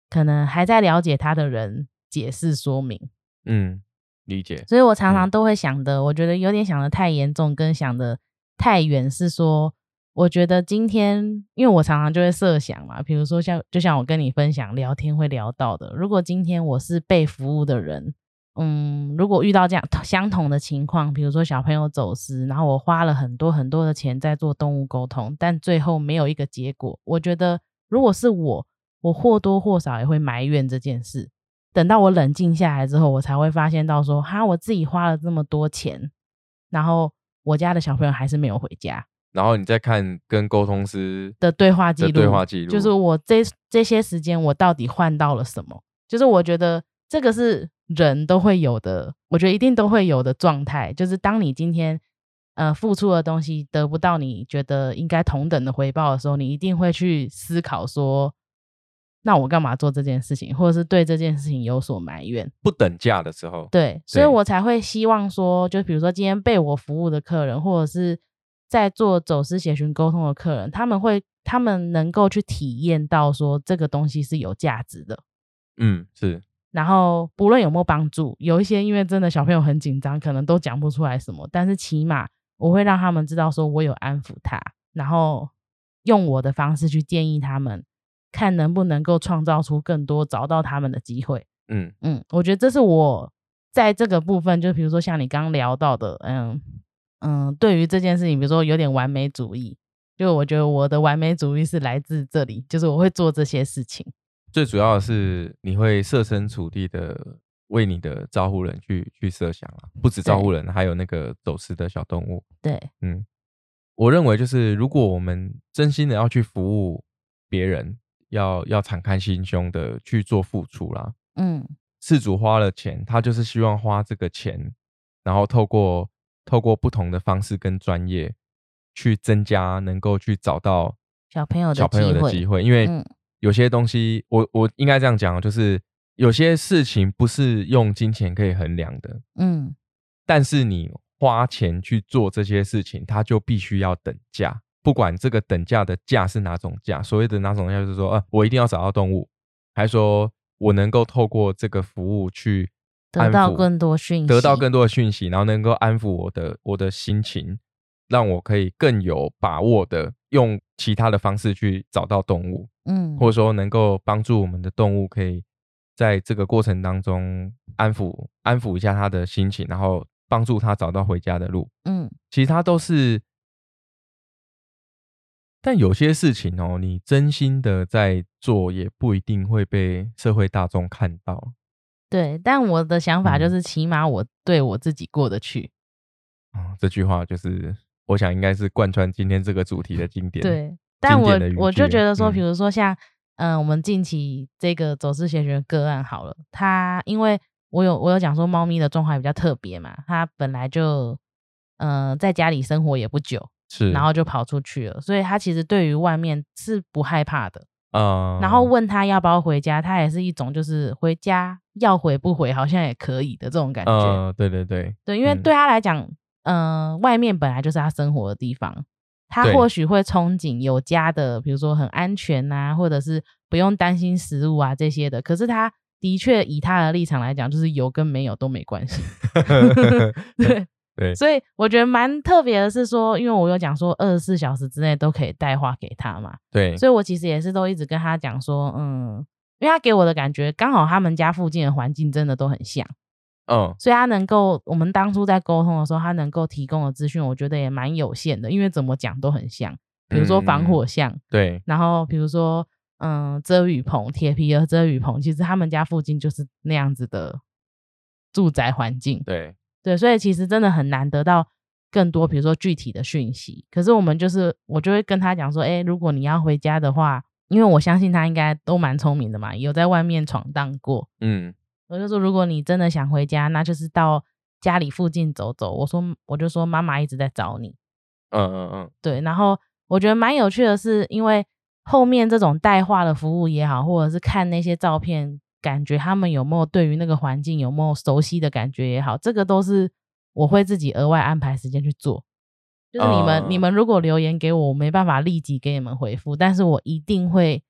可能还在了解他的人解释说明，嗯。理解，所以我常常都会想的，我觉得有点想的太严重，跟想的太远。是说，我觉得今天，因为我常常就会设想嘛，比如说像，就像我跟你分享聊天会聊到的，如果今天我是被服务的人，嗯，如果遇到这样相同的情况，比如说小朋友走失，然后我花了很多很多的钱在做动物沟通，但最后没有一个结果，我觉得如果是我，我或多或少也会埋怨这件事。等到我冷静下来之后，我才会发现到说，哈，我自己花了这么多钱，然后我家的小朋友还是没有回家。然后你再看跟沟通师的对话记录，对话记录就是我这这些时间我到底换到了什么？就是我觉得这个是人都会有的，我觉得一定都会有的状态。就是当你今天呃付出的东西得不到你觉得应该同等的回报的时候，你一定会去思考说。那我干嘛做这件事情，或者是对这件事情有所埋怨？不等价的时候，对，所以我才会希望说，就比如说今天被我服务的客人，或者是在做走私协寻沟通的客人，他们会，他们能够去体验到说这个东西是有价值的。嗯，是。然后不论有没有帮助，有一些因为真的小朋友很紧张，可能都讲不出来什么，但是起码我会让他们知道说我有安抚他，然后用我的方式去建议他们。看能不能够创造出更多找到他们的机会。嗯嗯，我觉得这是我在这个部分，就比如说像你刚聊到的，嗯嗯，对于这件事情，比如说有点完美主义，就我觉得我的完美主义是来自这里，就是我会做这些事情。最主要的是你会设身处地的为你的招呼人去去设想啊，不止招呼人，还有那个走失的小动物。对，嗯，我认为就是如果我们真心的要去服务别人，要要敞开心胸的去做付出啦。嗯，事主花了钱，他就是希望花这个钱，然后透过透过不同的方式跟专业去增加，能够去找到小朋友的小朋友的机会，因为有些东西，我我应该这样讲，就是有些事情不是用金钱可以衡量的。嗯，但是你花钱去做这些事情，它就必须要等价，不管这个等价的价是哪种价，所谓的哪种价，就是说，呃，我一定要找到动物，还是说？我能够透过这个服务去得到更多讯息，得到更多的讯息，然后能够安抚我的我的心情，让我可以更有把握的用其他的方式去找到动物，嗯，或者说能够帮助我们的动物可以在这个过程当中安抚安抚一下他的心情，然后帮助他找到回家的路，嗯，其实它都是。但有些事情哦，你真心的在做，也不一定会被社会大众看到。对，但我的想法就是，起码我对我自己过得去。啊，这句话就是，我想应该是贯穿今天这个主题的经典。对，但我我就觉得说，比如说像，嗯，我们近期这个走私邪学个案好了，它因为我有我有讲说，猫咪的状况比较特别嘛，它本来就，嗯，在家里生活也不久。是，然后就跑出去了，所以他其实对于外面是不害怕的。嗯，然后问他要不要回家，他也是一种就是回家要回不回好像也可以的这种感觉。嗯，对对对，对，因为对他来讲，嗯，外面本来就是他生活的地方，他或许会憧憬有家的，比如说很安全呐，或者是不用担心食物啊这些的。可是他的确以他的立场来讲，就是有跟没有都没关系。*laughs* *laughs* 对。对，所以我觉得蛮特别的是说，因为我有讲说二十四小时之内都可以带话给他嘛。对，所以我其实也是都一直跟他讲说，嗯，因为他给我的感觉刚好他们家附近的环境真的都很像，嗯，所以他能够我们当初在沟通的时候，他能够提供的资讯，我觉得也蛮有限的，因为怎么讲都很像，比如说防火巷，对，然后比如说嗯遮雨棚、铁皮的遮雨棚，其实他们家附近就是那样子的住宅环境，对。对，所以其实真的很难得到更多，比如说具体的讯息。可是我们就是，我就会跟他讲说，哎，如果你要回家的话，因为我相信他应该都蛮聪明的嘛，有在外面闯荡过。嗯，我就说，如果你真的想回家，那就是到家里附近走走。我说，我就说妈妈一直在找你。嗯嗯嗯，对。然后我觉得蛮有趣的是，因为后面这种代化的服务也好，或者是看那些照片。感觉他们有没有对于那个环境有没有熟悉的感觉也好，这个都是我会自己额外安排时间去做。就是你们你们如果留言给我，我没办法立即给你们回复，但是我一定会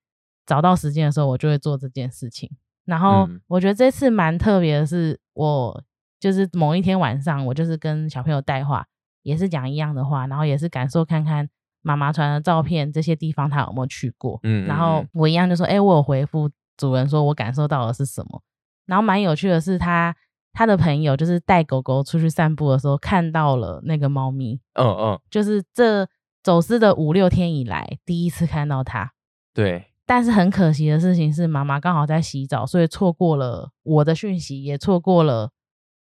找到时间的时候，我就会做这件事情。然后我觉得这次蛮特别的是，我就是某一天晚上，我就是跟小朋友带话，也是讲一样的话，然后也是感受看看妈妈传的照片，这些地方他有没有去过。嗯，然后我一样就说，哎，我有回复。主人说：“我感受到的是什么？”然后蛮有趣的是，他他的朋友就是带狗狗出去散步的时候看到了那个猫咪。嗯嗯，就是这走失的五六天以来第一次看到它。对。但是很可惜的事情是，妈妈刚好在洗澡，所以错过了我的讯息，也错过了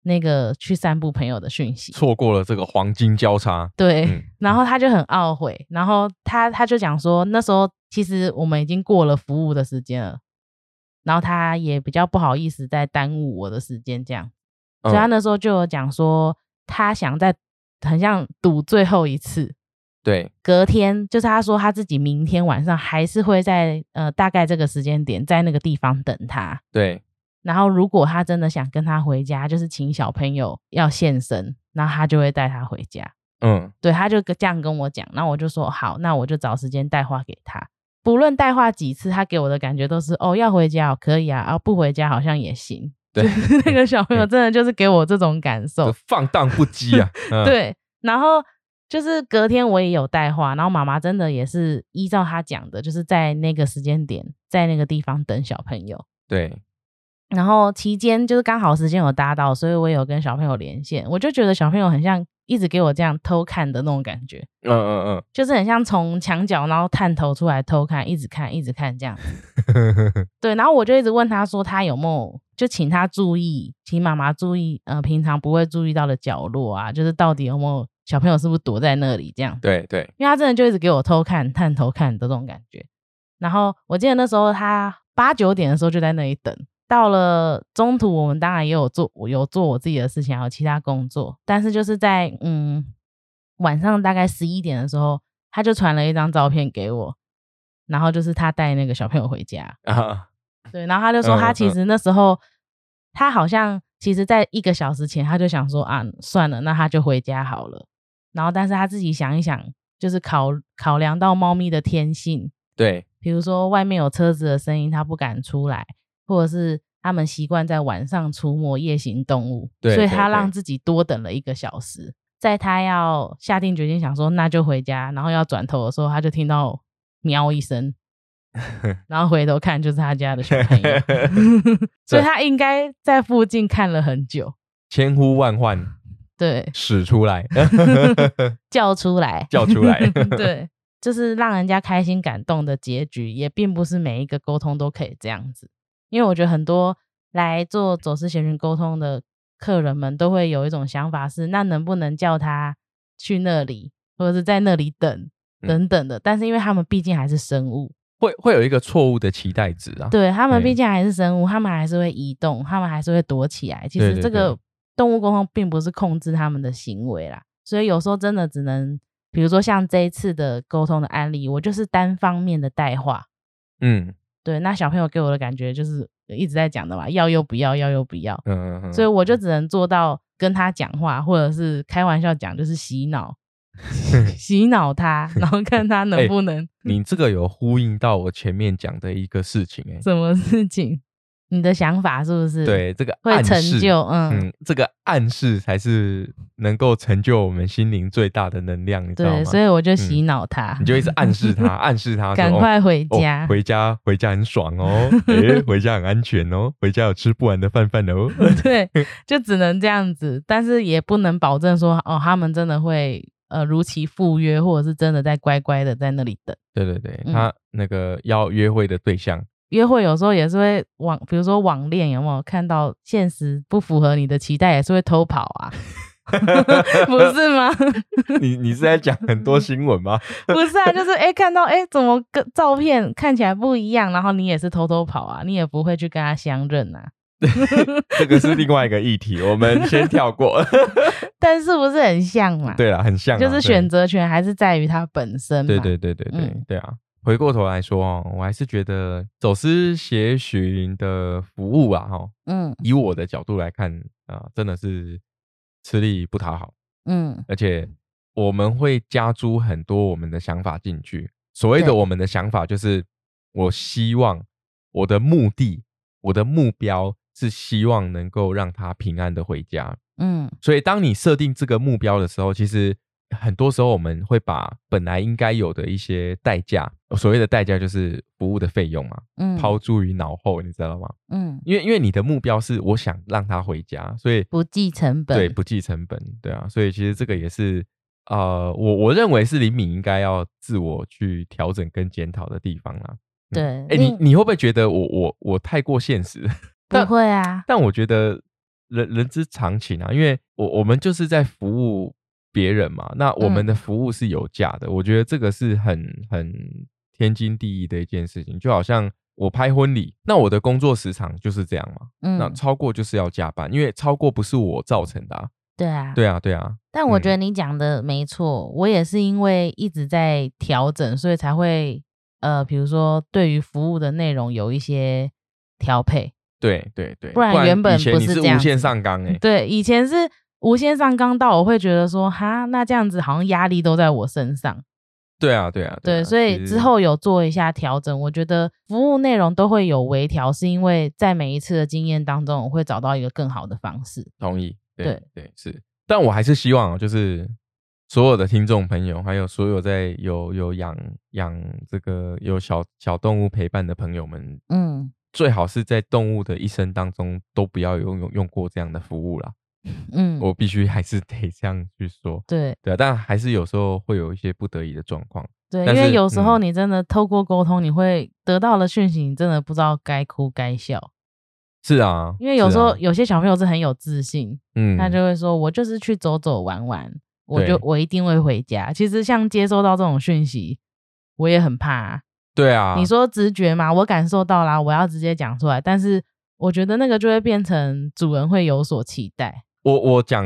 那个去散步朋友的讯息，错过了这个黄金交叉。对。然后他就很懊悔，然后他他就讲说，那时候其实我们已经过了服务的时间了。然后他也比较不好意思再耽误我的时间，这样，所以他那时候就有讲说，他想再很像赌最后一次，对，隔天就是他说他自己明天晚上还是会在呃大概这个时间点在那个地方等他，对，然后如果他真的想跟他回家，就是请小朋友要现身，然后他就会带他回家，嗯，对，他就这样跟我讲，那我就说好，那我就找时间带话给他。不论带话几次，他给我的感觉都是哦，要回家哦可以啊，啊不回家好像也行。对，*laughs* 那个小朋友真的就是给我这种感受，放荡不羁啊。*laughs* 对，然后就是隔天我也有带话，然后妈妈真的也是依照他讲的，就是在那个时间点，在那个地方等小朋友。对，然后期间就是刚好时间有搭到，所以我有跟小朋友连线，我就觉得小朋友很像。一直给我这样偷看的那种感觉。嗯嗯嗯，就是很像从墙角然后探头出来偷看，一直看一直看这样。*laughs* 对，然后我就一直问他说他有没有，就请他注意，请妈妈注意，呃，平常不会注意到的角落啊，就是到底有没有小朋友是不是躲在那里这样。对对，因为他真的就一直给我偷看、探头看的这种感觉。然后我记得那时候他八九点的时候就在那里等。到了中途，我们当然也有做，我有做我自己的事情，还有其他工作。但是就是在嗯晚上大概十一点的时候，他就传了一张照片给我，然后就是他带那个小朋友回家啊。对，然后他就说他其实那时候他好像其实在一个小时前他就想说啊算了，那他就回家好了。然后但是他自己想一想，就是考考量到猫咪的天性，对，比如说外面有车子的声音，他不敢出来。或者是他们习惯在晚上出没夜行动物，所以他让自己多等了一个小时。在他要下定决心想说那就回家，然后要转头的时候，他就听到喵一声，*laughs* 然后回头看就是他家的小朋友，*laughs* 所以他应该在附近看了很久，千呼万唤，对，使出来，*laughs* 叫出来，叫出来，对，就是让人家开心感动的结局，也并不是每一个沟通都可以这样子。因为我觉得很多来做走私协寻沟通的客人们都会有一种想法是，那能不能叫他去那里，或者是在那里等等等的？但是因为他们毕竟还是生物，会会有一个错误的期待值啊。对他们毕竟还是生物，他们还是会移动，他们还是会躲起来。其实这个动物沟通并不是控制他们的行为啦，所以有时候真的只能，比如说像这一次的沟通的案例，我就是单方面的代话，嗯。对，那小朋友给我的感觉就是一直在讲的嘛，要又不要，要又不要，嗯嗯嗯，所以我就只能做到跟他讲话，或者是开玩笑讲，就是洗脑，*laughs* 洗脑他，然后看他 *laughs* 能不能。你这个有呼应到我前面讲的一个事情，哎，什么事情？你的想法是不是？对，这个会成就，嗯，这个暗示才是能够成就我们心灵最大的能量，你知道吗？所以我就洗脑他，你就一直暗示他，*laughs* 暗示他，赶快回家，回家，回家很爽哦，*laughs* 哎，回家很安全哦，回家有吃不完的饭饭哦。*laughs* 对，就只能这样子，但是也不能保证说，哦，他们真的会呃如期赴约，或者是真的在乖乖的在那里等。对对对，他那个要约会的对象。约会有时候也是会网，比如说网恋，有没有看到现实不符合你的期待，也是会偷跑啊？*laughs* 不是吗？你你是在讲很多新闻吗？不是啊，就是哎，看到哎，怎么跟照片看起来不一样，然后你也是偷偷跑啊，你也不会去跟他相认啊。*laughs* 这个是另外一个议题，我们先跳过。*laughs* 但是不是很像嘛？对啊，很像，就是选择权还是在于他本身。对对对对对对啊。回过头来说哦，我还是觉得走私协寻的服务啊，哈，嗯，以我的角度来看啊，真的是吃力不讨好，嗯，而且我们会加诸很多我们的想法进去。所谓的我们的想法，就是我希望我的目的，我的目标是希望能够让他平安的回家，嗯，所以当你设定这个目标的时候，其实。很多时候我们会把本来应该有的一些代价，所谓的代价就是服务的费用嘛，嗯，抛诸于脑后，你知道吗？嗯，因为因为你的目标是我想让他回家，所以不计成本，对，不计成本，对啊，所以其实这个也是呃，我我认为是李敏应该要自我去调整跟检讨的地方啦。对，哎，你你会不会觉得我我我太过现实？*laughs* 不会啊，但我觉得人人之常情啊，因为我我们就是在服务。别人嘛，那我们的服务是有价的，我觉得这个是很很天经地义的一件事情。就好像我拍婚礼，那我的工作时长就是这样嘛，那超过就是要加班，因为超过不是我造成的。啊对啊，对啊，对啊。但我觉得你讲的没错，我也是因为一直在调整，所以才会呃，比如说对于服务的内容有一些调配。对对对，不然原本不是无限上纲哎。对，以前是。无限上纲到，我会觉得说，哈，那这样子好像压力都在我身上。对啊，对啊，对，所以之后有做一下调整。我觉得服务内容都会有微调，是因为在每一次的经验当中，我会找到一个更好的方式。同意，对对是，但我还是希望，就是所有的听众朋友，还有所有在有有养养这个有小小动物陪伴的朋友们，嗯，最好是在动物的一生当中都不要有用用过这样的服务啦。*laughs* 嗯，我必须还是得这样去说。对对啊，但还是有时候会有一些不得已的状况。对，因为有时候你真的透过沟通，你会得到了讯息，你真的不知道该哭该笑。是啊，因为有时候有些小朋友是很有自信，嗯，他就会说：“我就是去走走玩玩，我就我一定会回家。”其实像接收到这种讯息，我也很怕。对啊，你说直觉嘛，我感受到啦，我要直接讲出来。但是我觉得那个就会变成主人会有所期待。我我讲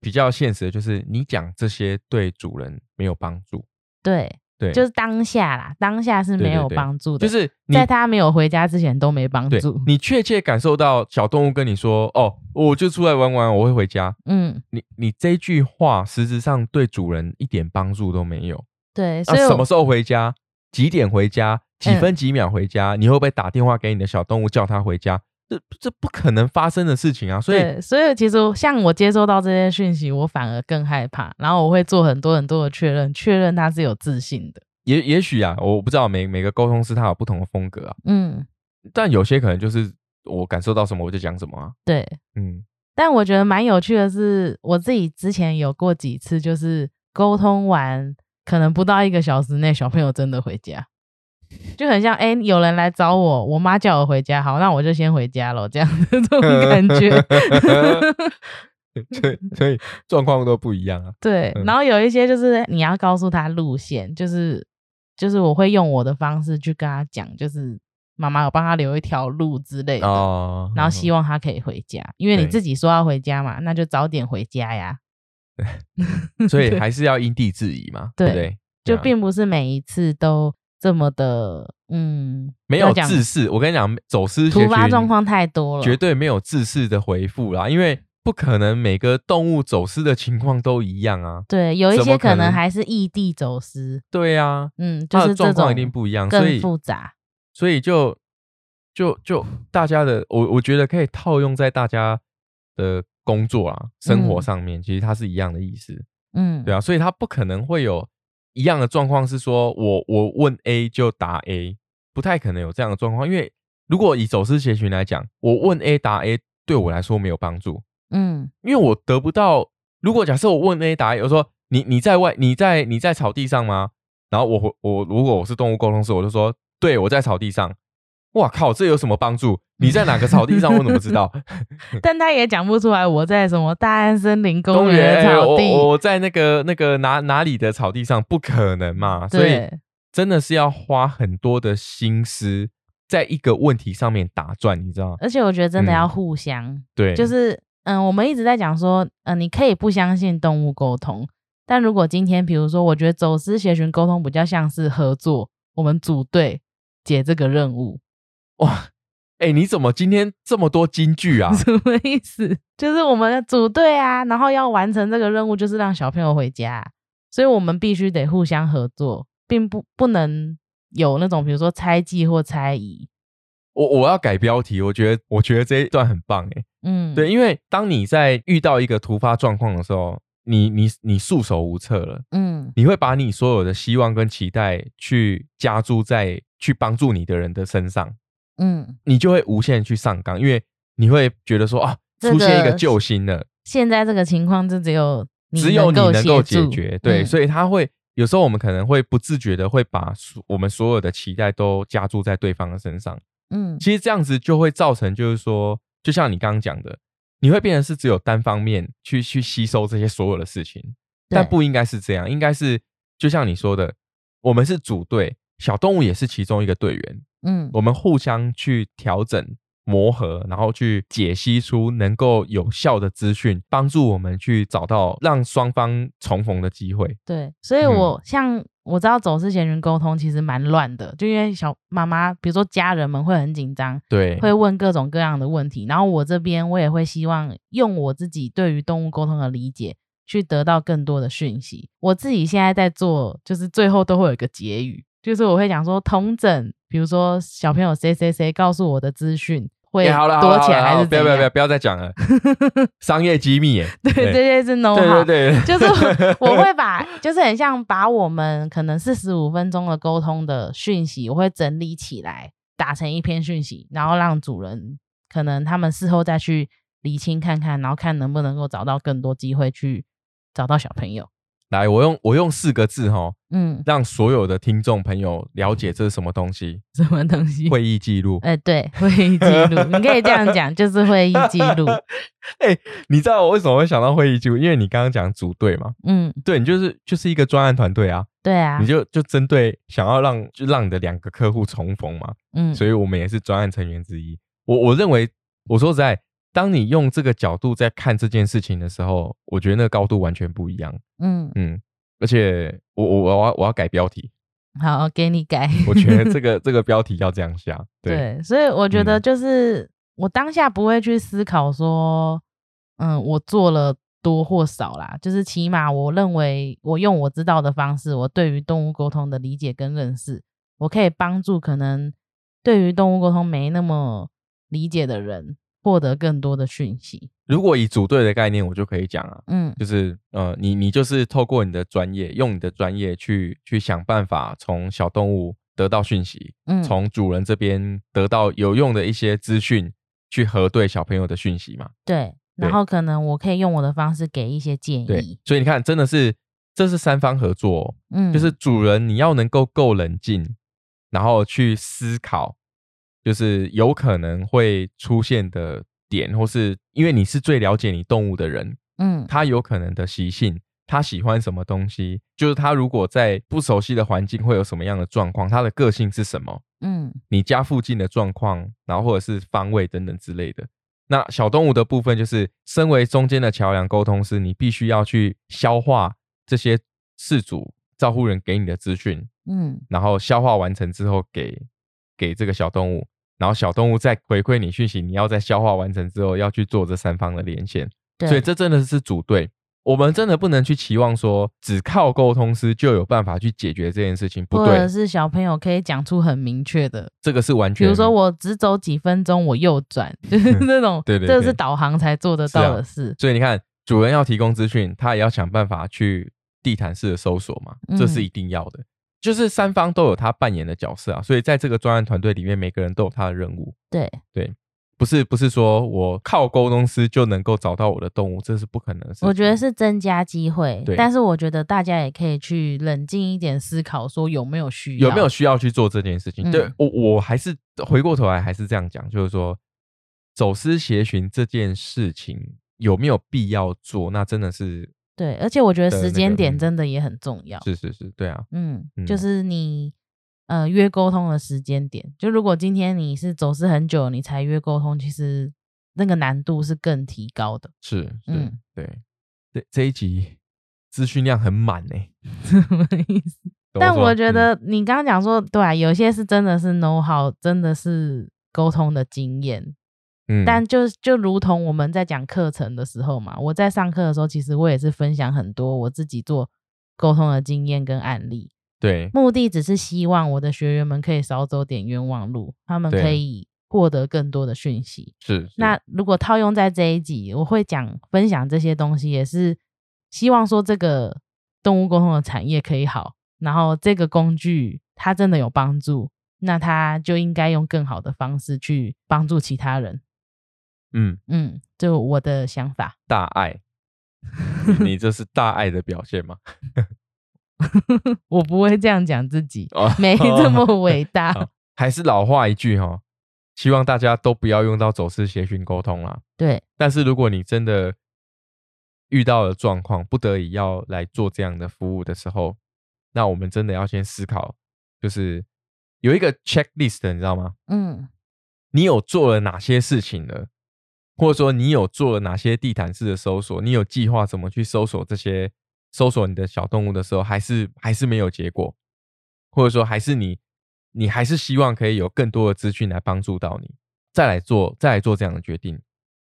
比较现实的就是，你讲这些对主人没有帮助。对。对，就是当下啦，当下是没有帮助的，就是在他没有回家之前都没帮助。你确切感受到小动物跟你说：“哦，我就出来玩玩，我会回家。”嗯，你你这句话实质上对主人一点帮助都没有。对，所以什么时候回家？几点回家？几分几秒回家？你会不会打电话给你的小动物叫它回家？这这不可能发生的事情啊！所以，所以其实像我接收到这些讯息，我反而更害怕。然后我会做很多很多的确认，确认他是有自信的。也也许啊，我不知道每每个沟通师他有不同的风格啊。嗯，但有些可能就是我感受到什么我就讲什么啊。对，嗯。但我觉得蛮有趣的是，我自己之前有过几次，就是沟通完可能不到一个小时内，小朋友真的回家。就很像哎，有人来找我，我妈叫我回家，好，那我就先回家了，这样的这种感觉。*laughs* 对，所以状况都不一样啊。对，然后有一些就是你要告诉他路线，就是就是我会用我的方式去跟他讲，就是妈妈有帮他留一条路之类的，然后希望他可以回家，因为你自己说要回家嘛，那就早点回家呀。对，*laughs* 所以 *laughs* 还是要因地制宜嘛。对，就并不是每一次都。这么的，嗯，没有自视。我跟你讲，走私突发状况太多了，绝对没有自视的回复啦。因为不可能每个动物走私的情况都一样啊。对，有一些可能还是异地走私。对啊，嗯，就是状况一定不一样，所以复杂。所以就就就大家的，我我觉得可以套用在大家的工作啊、生活上面，其实它是一样的意思。嗯，对啊，所以它不可能会有。一样的状况是说，我我问 A 就答 A，不太可能有这样的状况。因为如果以走私协群来讲，我问 A 答 A 对我来说没有帮助。嗯，因为我得不到。如果假设我问 A 答 A，我说你你在外你在你在草地上吗？然后我我如果我是动物沟通师，我就说对我在草地上。哇靠，这有什么帮助？*laughs* 你在哪个草地上？我怎么知道？*laughs* 但他也讲不出来我在什么大安森林公园草地，我在那个那个哪哪里的草地上，不可能嘛。所以真的是要花很多的心思在一个问题上面打转，你知道？而且我觉得真的要互相，对，就是嗯，我们一直在讲说，嗯，你可以不相信动物沟通，但如果今天比如说，我觉得走私协寻沟通比较像是合作，我们组队解这个任务。哇，哎，你怎么今天这么多金句啊？*laughs* 什么意思？就是我们组队啊，然后要完成这个任务，就是让小朋友回家，所以我们必须得互相合作，并不不能有那种比如说猜忌或猜疑。我我要改标题，我觉得我觉得这一段很棒，哎，嗯，对，因为当你在遇到一个突发状况的时候，你你你束手无策了，嗯，你会把你所有的希望跟期待去加注在去帮助你的人的身上。嗯，你就会无限去上纲，因为你会觉得说啊，出现一个救星了。现在这个情况就只有只有你能够解决，对，所以他会有时候我们可能会不自觉的会把我们所有的期待都加注在对方的身上。嗯，其实这样子就会造成，就是说，就像你刚刚讲的，你会变成是只有单方面去去吸收这些所有的事情，但不应该是这样，应该是就像你说的，我们是组队，小动物也是其中一个队员。嗯，我们互相去调整、磨合，然后去解析出能够有效的资讯，帮助我们去找到让双方重逢的机会。对，所以我像我知道走私前人沟通其实蛮乱的，就因为小妈妈，比如说家人们会很紧张，对，会问各种各样的问题，然后我这边我也会希望用我自己对于动物沟通的理解，去得到更多的讯息。我自己现在在做，就是最后都会有一个结语。就是我会讲说，同整，比如说小朋友谁谁谁告诉我的资讯会多钱还是不要不要不要不要再讲了，*laughs* 商业机密耶。*laughs* 对，这些是 no 对对对，就是 *laughs* 我会把，就是很像把我们可能四十五分钟的沟通的讯息，我会整理起来，打成一篇讯息，然后让主人可能他们事后再去理清看看，然后看能不能够找到更多机会去找到小朋友。来，我用我用四个字哈，嗯，让所有的听众朋友了解这是什么东西？*laughs* 什么东西？会议记录。哎，对，会议记录，你可以这样讲，*laughs* 就是会议记录。*laughs* 哎，你知道我为什么会想到会议记录？因为你刚刚讲组队嘛，嗯，对你就是就是一个专案团队啊，对啊，你就就针对想要让就让你的两个客户重逢嘛，嗯，所以我们也是专案成员之一。我我认为，我说实在。当你用这个角度在看这件事情的时候，我觉得那个高度完全不一样。嗯嗯，而且我我我要我要改标题，好，给你改。*laughs* 我觉得这个 *laughs* 这个标题要这样下。对，所以我觉得就是我当下不会去思考说，嗯，我做了多或少啦，就是起码我认为我用我知道的方式，我对于动物沟通的理解跟认识，我可以帮助可能对于动物沟通没那么理解的人。获得更多的讯息。如果以组队的概念，我就可以讲啊，嗯，就是呃，你你就是透过你的专业，用你的专业去去想办法从小动物得到讯息，嗯，从主人这边得到有用的一些资讯，去核对小朋友的讯息嘛。对，然后可能我可以用我的方式给一些建议。对所以你看，真的是这是三方合作，嗯，就是主人你要能够够冷静，然后去思考。就是有可能会出现的点，或是因为你是最了解你动物的人，嗯，他有可能的习性，他喜欢什么东西，就是他如果在不熟悉的环境会有什么样的状况，他的个性是什么，嗯，你家附近的状况，然后或者是方位等等之类的。那小动物的部分，就是身为中间的桥梁沟通师，你必须要去消化这些事主照护人给你的资讯，嗯，然后消化完成之后，给给这个小动物。然后小动物再回馈你讯息，你要在消化完成之后，要去做这三方的连线。所以这真的是组队，我们真的不能去期望说只靠沟通师就有办法去解决这件事情。不对，或者是小朋友可以讲出很明确的，这个是完全。比如说我只走几分钟，我右转，*laughs* 就是那种，对对，这是导航才做得到的事。所以你看，主人要提供资讯，他也要想办法去地毯式的搜索嘛，这是一定要的。就是三方都有他扮演的角色啊，所以在这个专案团队里面，每个人都有他的任务。对对，不是不是说我靠沟通师就能够找到我的动物，这是不可能。我觉得是增加机会，但是我觉得大家也可以去冷静一点思考，说有没有需要，有没有需要去做这件事情。对我我还是回过头来还是这样讲，就是说走私协寻这件事情有没有必要做，那真的是。对，而且我觉得时间点真的也很重要。是是是，对啊，嗯，就是你呃约沟通的时间点，就如果今天你是走失很久，你才约沟通，其实那个难度是更提高的。是，嗯，对，这这一集资讯量很满呢，*laughs* 什么意思？但我觉得你刚刚讲说，对啊，有些是真的是 know how，真的是沟通的经验。但就就如同我们在讲课程的时候嘛，我在上课的时候，其实我也是分享很多我自己做沟通的经验跟案例。对，目的只是希望我的学员们可以少走点冤枉路，他们可以获得更多的讯息。是。那如果套用在这一集，我会讲分享这些东西，也是希望说这个动物沟通的产业可以好，然后这个工具它真的有帮助，那它就应该用更好的方式去帮助其他人。嗯嗯，就我的想法，大爱，你这是大爱的表现吗？*laughs* 我不会这样讲自己，没这么伟大。还是老话一句哈，希望大家都不要用到走私协讯沟通啦。对，但是如果你真的遇到了状况，不得已要来做这样的服务的时候，那我们真的要先思考，就是有一个 checklist，你知道吗？嗯，你有做了哪些事情呢？或者说你有做了哪些地毯式的搜索？你有计划怎么去搜索这些搜索你的小动物的时候，还是还是没有结果？或者说还是你你还是希望可以有更多的资讯来帮助到你，再来做再来做这样的决定。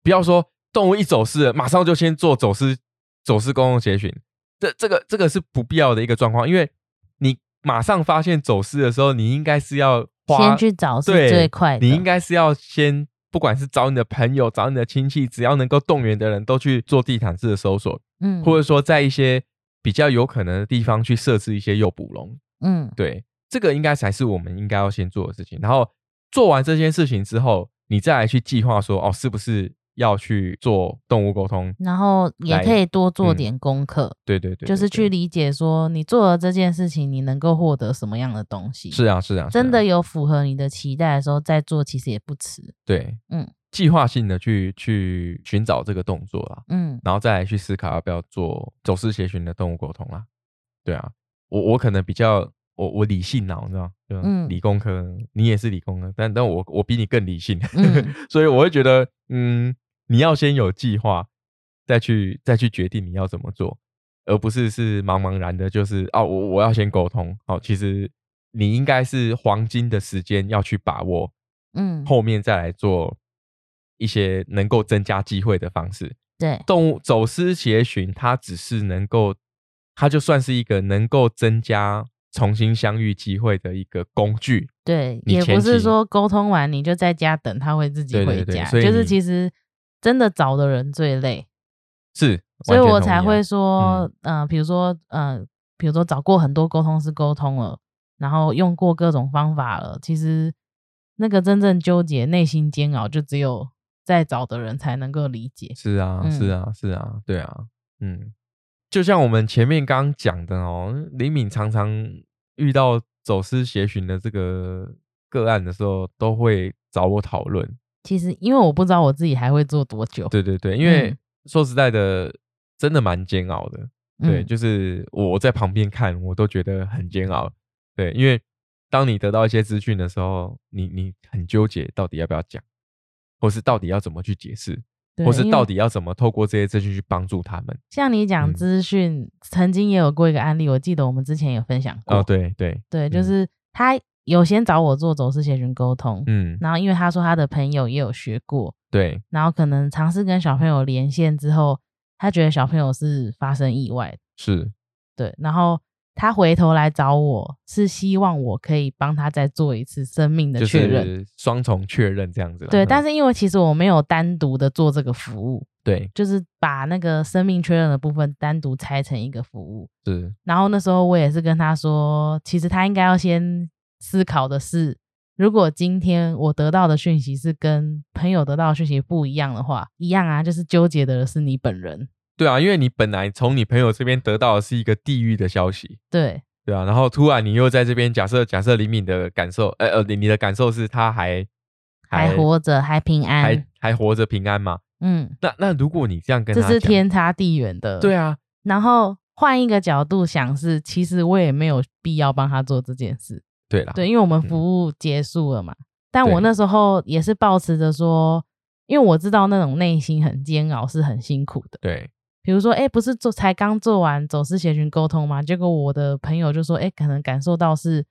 不要说动物一走失，马上就先做走失走失公共协寻，这这个这个是不必要的一个状况，因为你马上发现走失的时候，你应该是要先去找是最快的，你应该是要先。不管是找你的朋友、找你的亲戚，只要能够动员的人都去做地毯式的搜索，嗯，或者说在一些比较有可能的地方去设置一些诱捕笼，嗯，对，这个应该才是我们应该要先做的事情。然后做完这件事情之后，你再来去计划说，哦，是不是要去做动物沟通，然后也可以多做点功课。对对对，就是去理解说你做了这件事情，你能够获得什么样的东西。是啊是啊，真的有符合你的期待的时候再做，其实也不迟。对，嗯，计划性的去去寻找这个动作啦，嗯，然后再来去思考要不要做走私协寻的动物沟通啦。对啊，我我可能比较。我我理性脑，你知道嗯，理工科，你也是理工科，但但我我比你更理性，*laughs* 所以我会觉得，嗯，你要先有计划，再去再去决定你要怎么做，而不是是茫茫然的，就是哦，我我要先沟通，好，其实你应该是黄金的时间要去把握，嗯，后面再来做一些能够增加机会的方式。对，动物走私协寻，它只是能够，它就算是一个能够增加。重新相遇机会的一个工具，对，也不是说沟通完你就在家等他会自己回家，就是其实真的找的人最累，是，所以我才会说，嗯，比如说，嗯，比如说找过很多沟通师沟通了，然后用过各种方法了，其实那个真正纠结、内心煎熬，就只有在找的人才能够理解。是啊，是啊，是啊，对啊，嗯。就像我们前面刚讲的哦，李敏常常遇到走私协寻的这个个案的时候，都会找我讨论。其实，因为我不知道我自己还会做多久。对对对，因为说实在的，真的蛮煎熬的。对，就是我在旁边看，我都觉得很煎熬。对，因为当你得到一些资讯的时候，你你很纠结，到底要不要讲，或是到底要怎么去解释。或是到底要怎么透过这些资讯去帮助他们？像你讲资讯，曾经也有过一个案例，我记得我们之前有分享过。哦，对对对，就是他有先找我做走私协寻沟通，嗯，然后因为他说他的朋友也有学过，对，然后可能尝试跟小朋友连线之后，他觉得小朋友是发生意外，是，对，然后。他回头来找我是希望我可以帮他再做一次生命的确认，双重确认这样子。对，但是因为其实我没有单独的做这个服务，对，就是把那个生命确认的部分单独拆成一个服务。是。然后那时候我也是跟他说，其实他应该要先思考的是，如果今天我得到的讯息是跟朋友得到的讯息不一样的话，一样啊，就是纠结的是你本人。对啊，因为你本来从你朋友这边得到的是一个地狱的消息，对对啊，然后突然你又在这边假设假设李敏的感受，呃呃，你你的感受是他还还活着，还平安，还还活着平安吗？嗯，那那如果你这样跟这是天差地远的，对啊。然后换一个角度想，是其实我也没有必要帮他做这件事，对啦，对，因为我们服务结束了嘛。但我那时候也是保持着说，因为我知道那种内心很煎熬，是很辛苦的，对。比如说，哎，不是做才刚做完走私协群沟通吗？结果我的朋友就说，哎，可能感受到是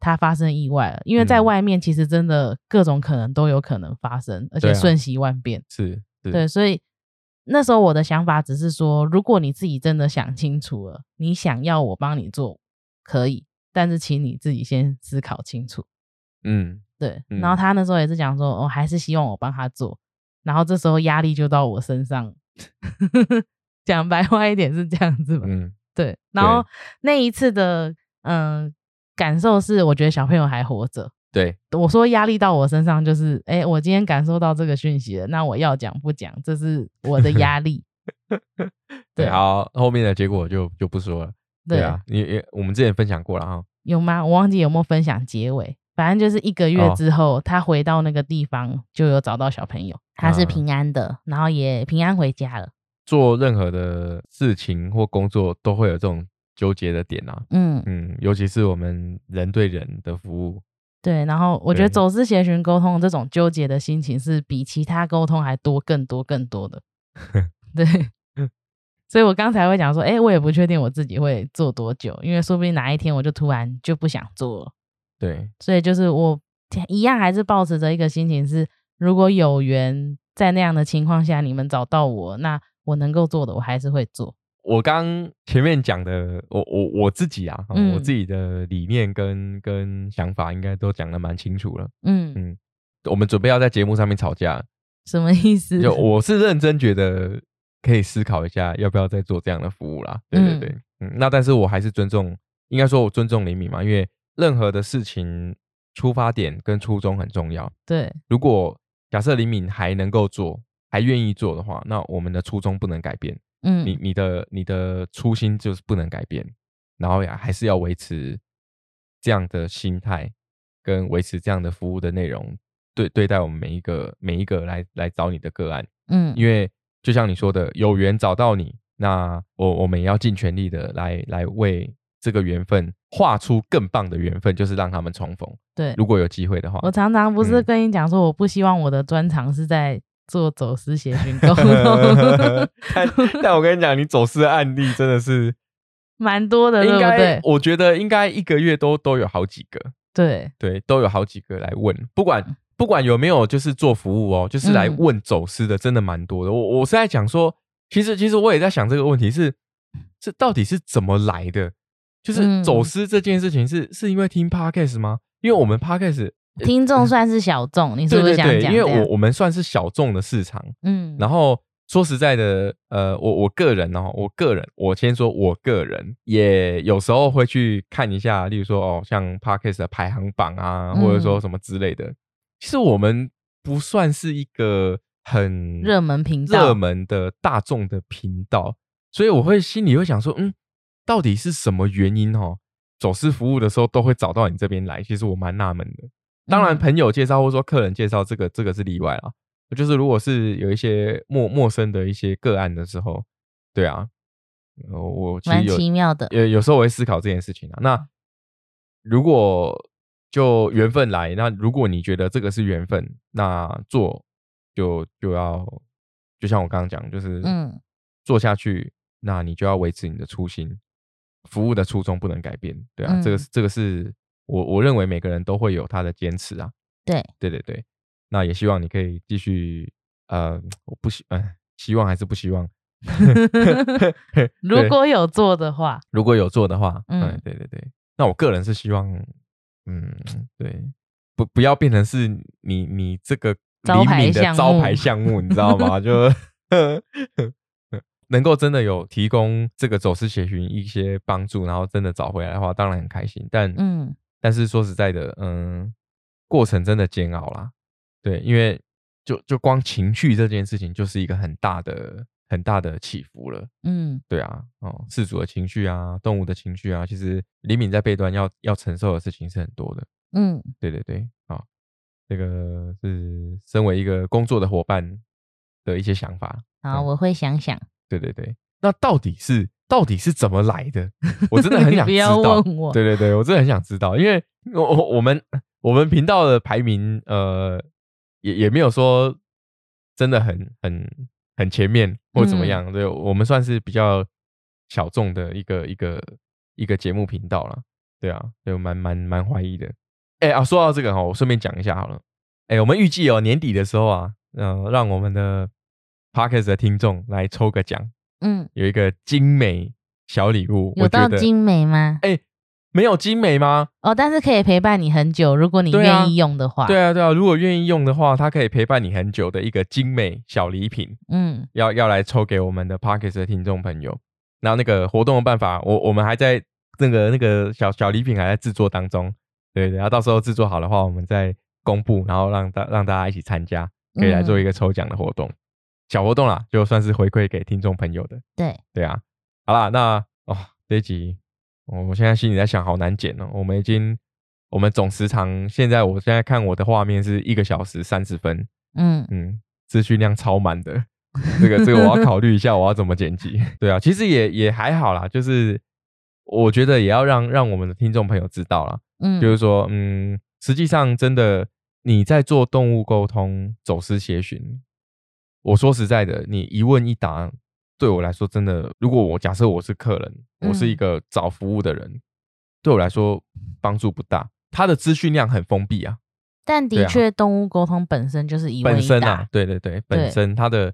他发生意外了，因为在外面其实真的各种可能都有可能发生，而且瞬息万变。是，对，所以那时候我的想法只是说，如果你自己真的想清楚了，你想要我帮你做，可以，但是请你自己先思考清楚。嗯，对。然后他那时候也是讲说，我还是希望我帮他做，然后这时候压力就到我身上。*laughs* 讲白话一点是这样子吧，嗯，对。然后那一次的嗯感受是，我觉得小朋友还活着。对，我说压力到我身上就是，哎，我今天感受到这个讯息了，那我要讲不讲，这是我的压力。*laughs* 对，好，后面的结果就就不说了。对啊，你也我们之前分享过了哈。有吗？我忘记有没有分享结尾。反正就是一个月之后，他回到那个地方，就有找到小朋友，他是平安的，然后也平安回家了。做任何的事情或工作，都会有这种纠结的点啊。嗯嗯，尤其是我们人对人的服务。对，然后我觉得走私协寻沟通这种纠结的心情，是比其他沟通还多、更多、更多的。*laughs* 对，所以我刚才会讲说，哎，我也不确定我自己会做多久，因为说不定哪一天我就突然就不想做了。对，所以就是我一样还是保持着一个心情是，如果有缘在那样的情况下，你们找到我，那我能够做的，我还是会做。我刚前面讲的，我我我自己啊，我自己的理念跟跟想法应该都讲的蛮清楚了。嗯嗯，我们准备要在节目上面吵架，什么意思？就我是认真觉得可以思考一下，要不要再做这样的服务啦。对对对，嗯，那但是我还是尊重，应该说我尊重李敏嘛，因为。任何的事情出发点跟初衷很重要。对，如果假设李敏还能够做，还愿意做的话，那我们的初衷不能改变。嗯，你你的你的初心就是不能改变，然后呀，还是要维持这样的心态，跟维持这样的服务的内容，对对待我们每一个每一个来来找你的个案。嗯，因为就像你说的，有缘找到你，那我我们也要尽全力的来来为这个缘分画出更棒的缘分，就是让他们重逢。对，如果有机会的话，我常常不是跟你讲说，我不希望我的专长是在。做走私协寻沟通，但 *laughs* 但我跟你讲，你走私的案例真的是蛮多的，对不对？我觉得应该一个月都都有好几个，对对，都有好几个来问，不管不管有没有就是做服务哦，就是来问走私的，真的蛮多的。我我是在讲说，其实其实我也在想这个问题是，这到底是怎么来的？就是走私这件事情是是因为听 podcast 吗？因为我们 podcast。听众算是小众，你是不是想讲？因为我我们算是小众的市场，嗯。然后说实在的，呃，我我个人哦，我个人，我先说我个人，也有时候会去看一下，例如说哦，像 podcast 的排行榜啊，或者说什么之类的。其实我们不算是一个很热门频道、热门的大众的频道，所以我会心里会想说，嗯，到底是什么原因哦？走私服务的时候都会找到你这边来，其实我蛮纳闷的。当然，朋友介绍或者说客人介绍，这个这个是例外啊。就是如果是有一些陌陌生的一些个案的时候，对啊，我蛮奇妙的。有有时候我会思考这件事情啊。那如果就缘分来，那如果你觉得这个是缘分，那做就就要就像我刚刚讲，就是嗯，做下去，那你就要维持你的初心，服务的初衷不能改变。对啊，这个这个是。我我认为每个人都会有他的坚持啊，对。对对对，那也希望你可以继续，呃，我不希，嗯，希望还是不希望，*laughs* 如果有做的话，如果有做的话，嗯，对对对，那我个人是希望，嗯，对，不不要变成是你你这个招牌的招牌项目，你知道吗？就 *laughs* 能够真的有提供这个走私协寻一些帮助，然后真的找回来的话，当然很开心，但嗯。但是说实在的，嗯，过程真的煎熬啦，对，因为就就光情绪这件事情就是一个很大的很大的起伏了，嗯，对啊，哦，事主的情绪啊，动物的情绪啊，其实李敏在背端要要承受的事情是很多的，嗯，对对对，啊，这个是身为一个工作的伙伴的一些想法，好，我会想想，对对对，那到底是？到底是怎么来的？*laughs* 我真的很想知道。对对对，我真的很想知道，因为我我们我们频道的排名，呃，也也没有说真的很很很前面或怎么样。对，我们算是比较小众的一个一个一个节目频道了。对啊，就蛮蛮蛮怀疑的。哎啊，说到这个哈，我顺便讲一下好了。哎，我们预计哦年底的时候啊，嗯，让我们的 Parkes 的听众来抽个奖。嗯，有一个精美小礼物，有到精美吗？哎，没有精美吗？哦，但是可以陪伴你很久，如果你愿意用的话。对啊，对啊，如果愿意用的话，它可以陪伴你很久的一个精美小礼品。嗯，要要来抽给我们的 Parkes 的听众朋友。然后那个活动的办法，我我们还在那个那个小小礼品还在制作当中。对对，然后到时候制作好的话，我们再公布，然后让大让大家一起参加，可以来做一个抽奖的活动。小活动啦，就算是回馈给听众朋友的。对对啊，好啦，那哦这一集，我现在心里在想，好难剪哦。我们已经，我们总时长现在，我现在看我的画面是一个小时三十分。嗯嗯，资讯量超满的，这个这个我要考虑一下，我要怎么剪辑。*laughs* 对啊，其实也也还好啦，就是我觉得也要让让我们的听众朋友知道啦。嗯，就是说，嗯，实际上真的你在做动物沟通、走私协寻。我说实在的，你一问一答，对我来说真的，如果我假设我是客人，我是一个找服务的人，对我来说帮助不大。他的资讯量很封闭啊。但的确，动物沟通本身就是一问一答。对对对，本身它的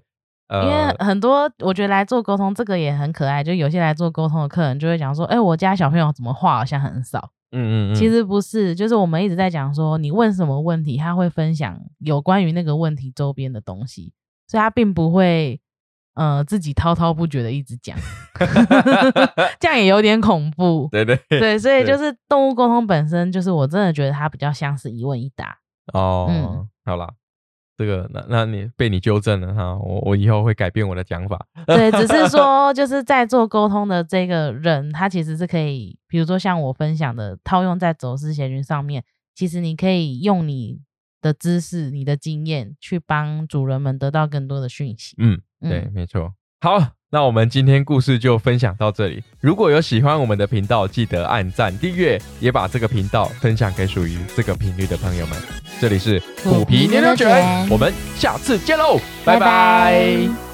呃，因为很多我觉得来做沟通这个也很可爱，就有些来做沟通的客人就会讲说：“哎，我家小朋友怎么话好像很少。”嗯嗯嗯。其实不是，就是我们一直在讲说，你问什么问题，他会分享有关于那个问题周边的东西。所以他并不会，呃，自己滔滔不绝的一直讲，*laughs* 这样也有点恐怖。对对对，所以就是动物沟通本身就是，我真的觉得它比较像是一问一答。哦，嗯，好啦，这个那那你被你纠正了哈，我我以后会改变我的讲法。对，只是 *laughs* 说就是在做沟通的这个人，他其实是可以，比如说像我分享的，套用在走私协军上面，其实你可以用你的知识、你的经验去帮主人们得到更多的讯息。嗯，对，没错。好。那我们今天故事就分享到这里。如果有喜欢我们的频道，记得按赞订阅，也把这个频道分享给属于这个频率的朋友们。这里是虎皮牛牛卷，我们下次见喽，拜拜。